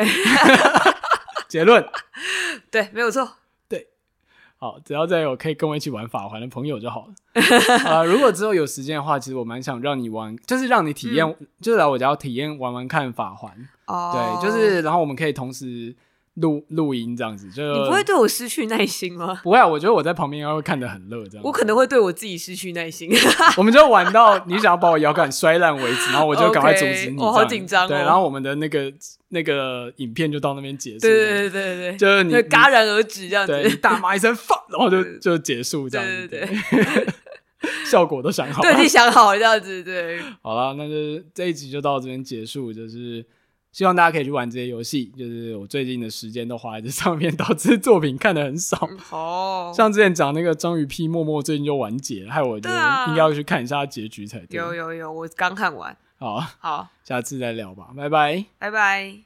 <laughs> 结论对，没有错，对，好，只要再有可以跟我一起玩法环的朋友就好了。啊、呃，如果之后有时间的话，其实我蛮想让你玩，就是让你体验，嗯、就是来我家体验玩玩看法环。哦，对，就是然后我们可以同时。录录音这样子，就你不会对我失去耐心吗？不会啊，我觉得我在旁边应该会看得很乐，这样。我可能会对我自己失去耐心。<laughs> 我们就玩到 <laughs> 你想要把我摇杆摔烂为止，然 <laughs> 后我就赶快阻止你。我、okay, 好紧张哦。对，然后我们的那个那个影片就到那边结束。对对对对对，就是你戛然而止这样子，对你大骂一声 fuck，然后就就结束这样子。对对对，效果都想好了，对，你想好了这样子，对。好了，那就这一集就到这边结束，就是。希望大家可以去玩这些游戏，就是我最近的时间都花在这上面，导致作品看的很少。哦，像之前讲那个章鱼 P 默默最近就完结了，害我觉得应该要去看一下结局才对。有有有，我刚看完。好，好，下次再聊吧，拜拜，拜拜。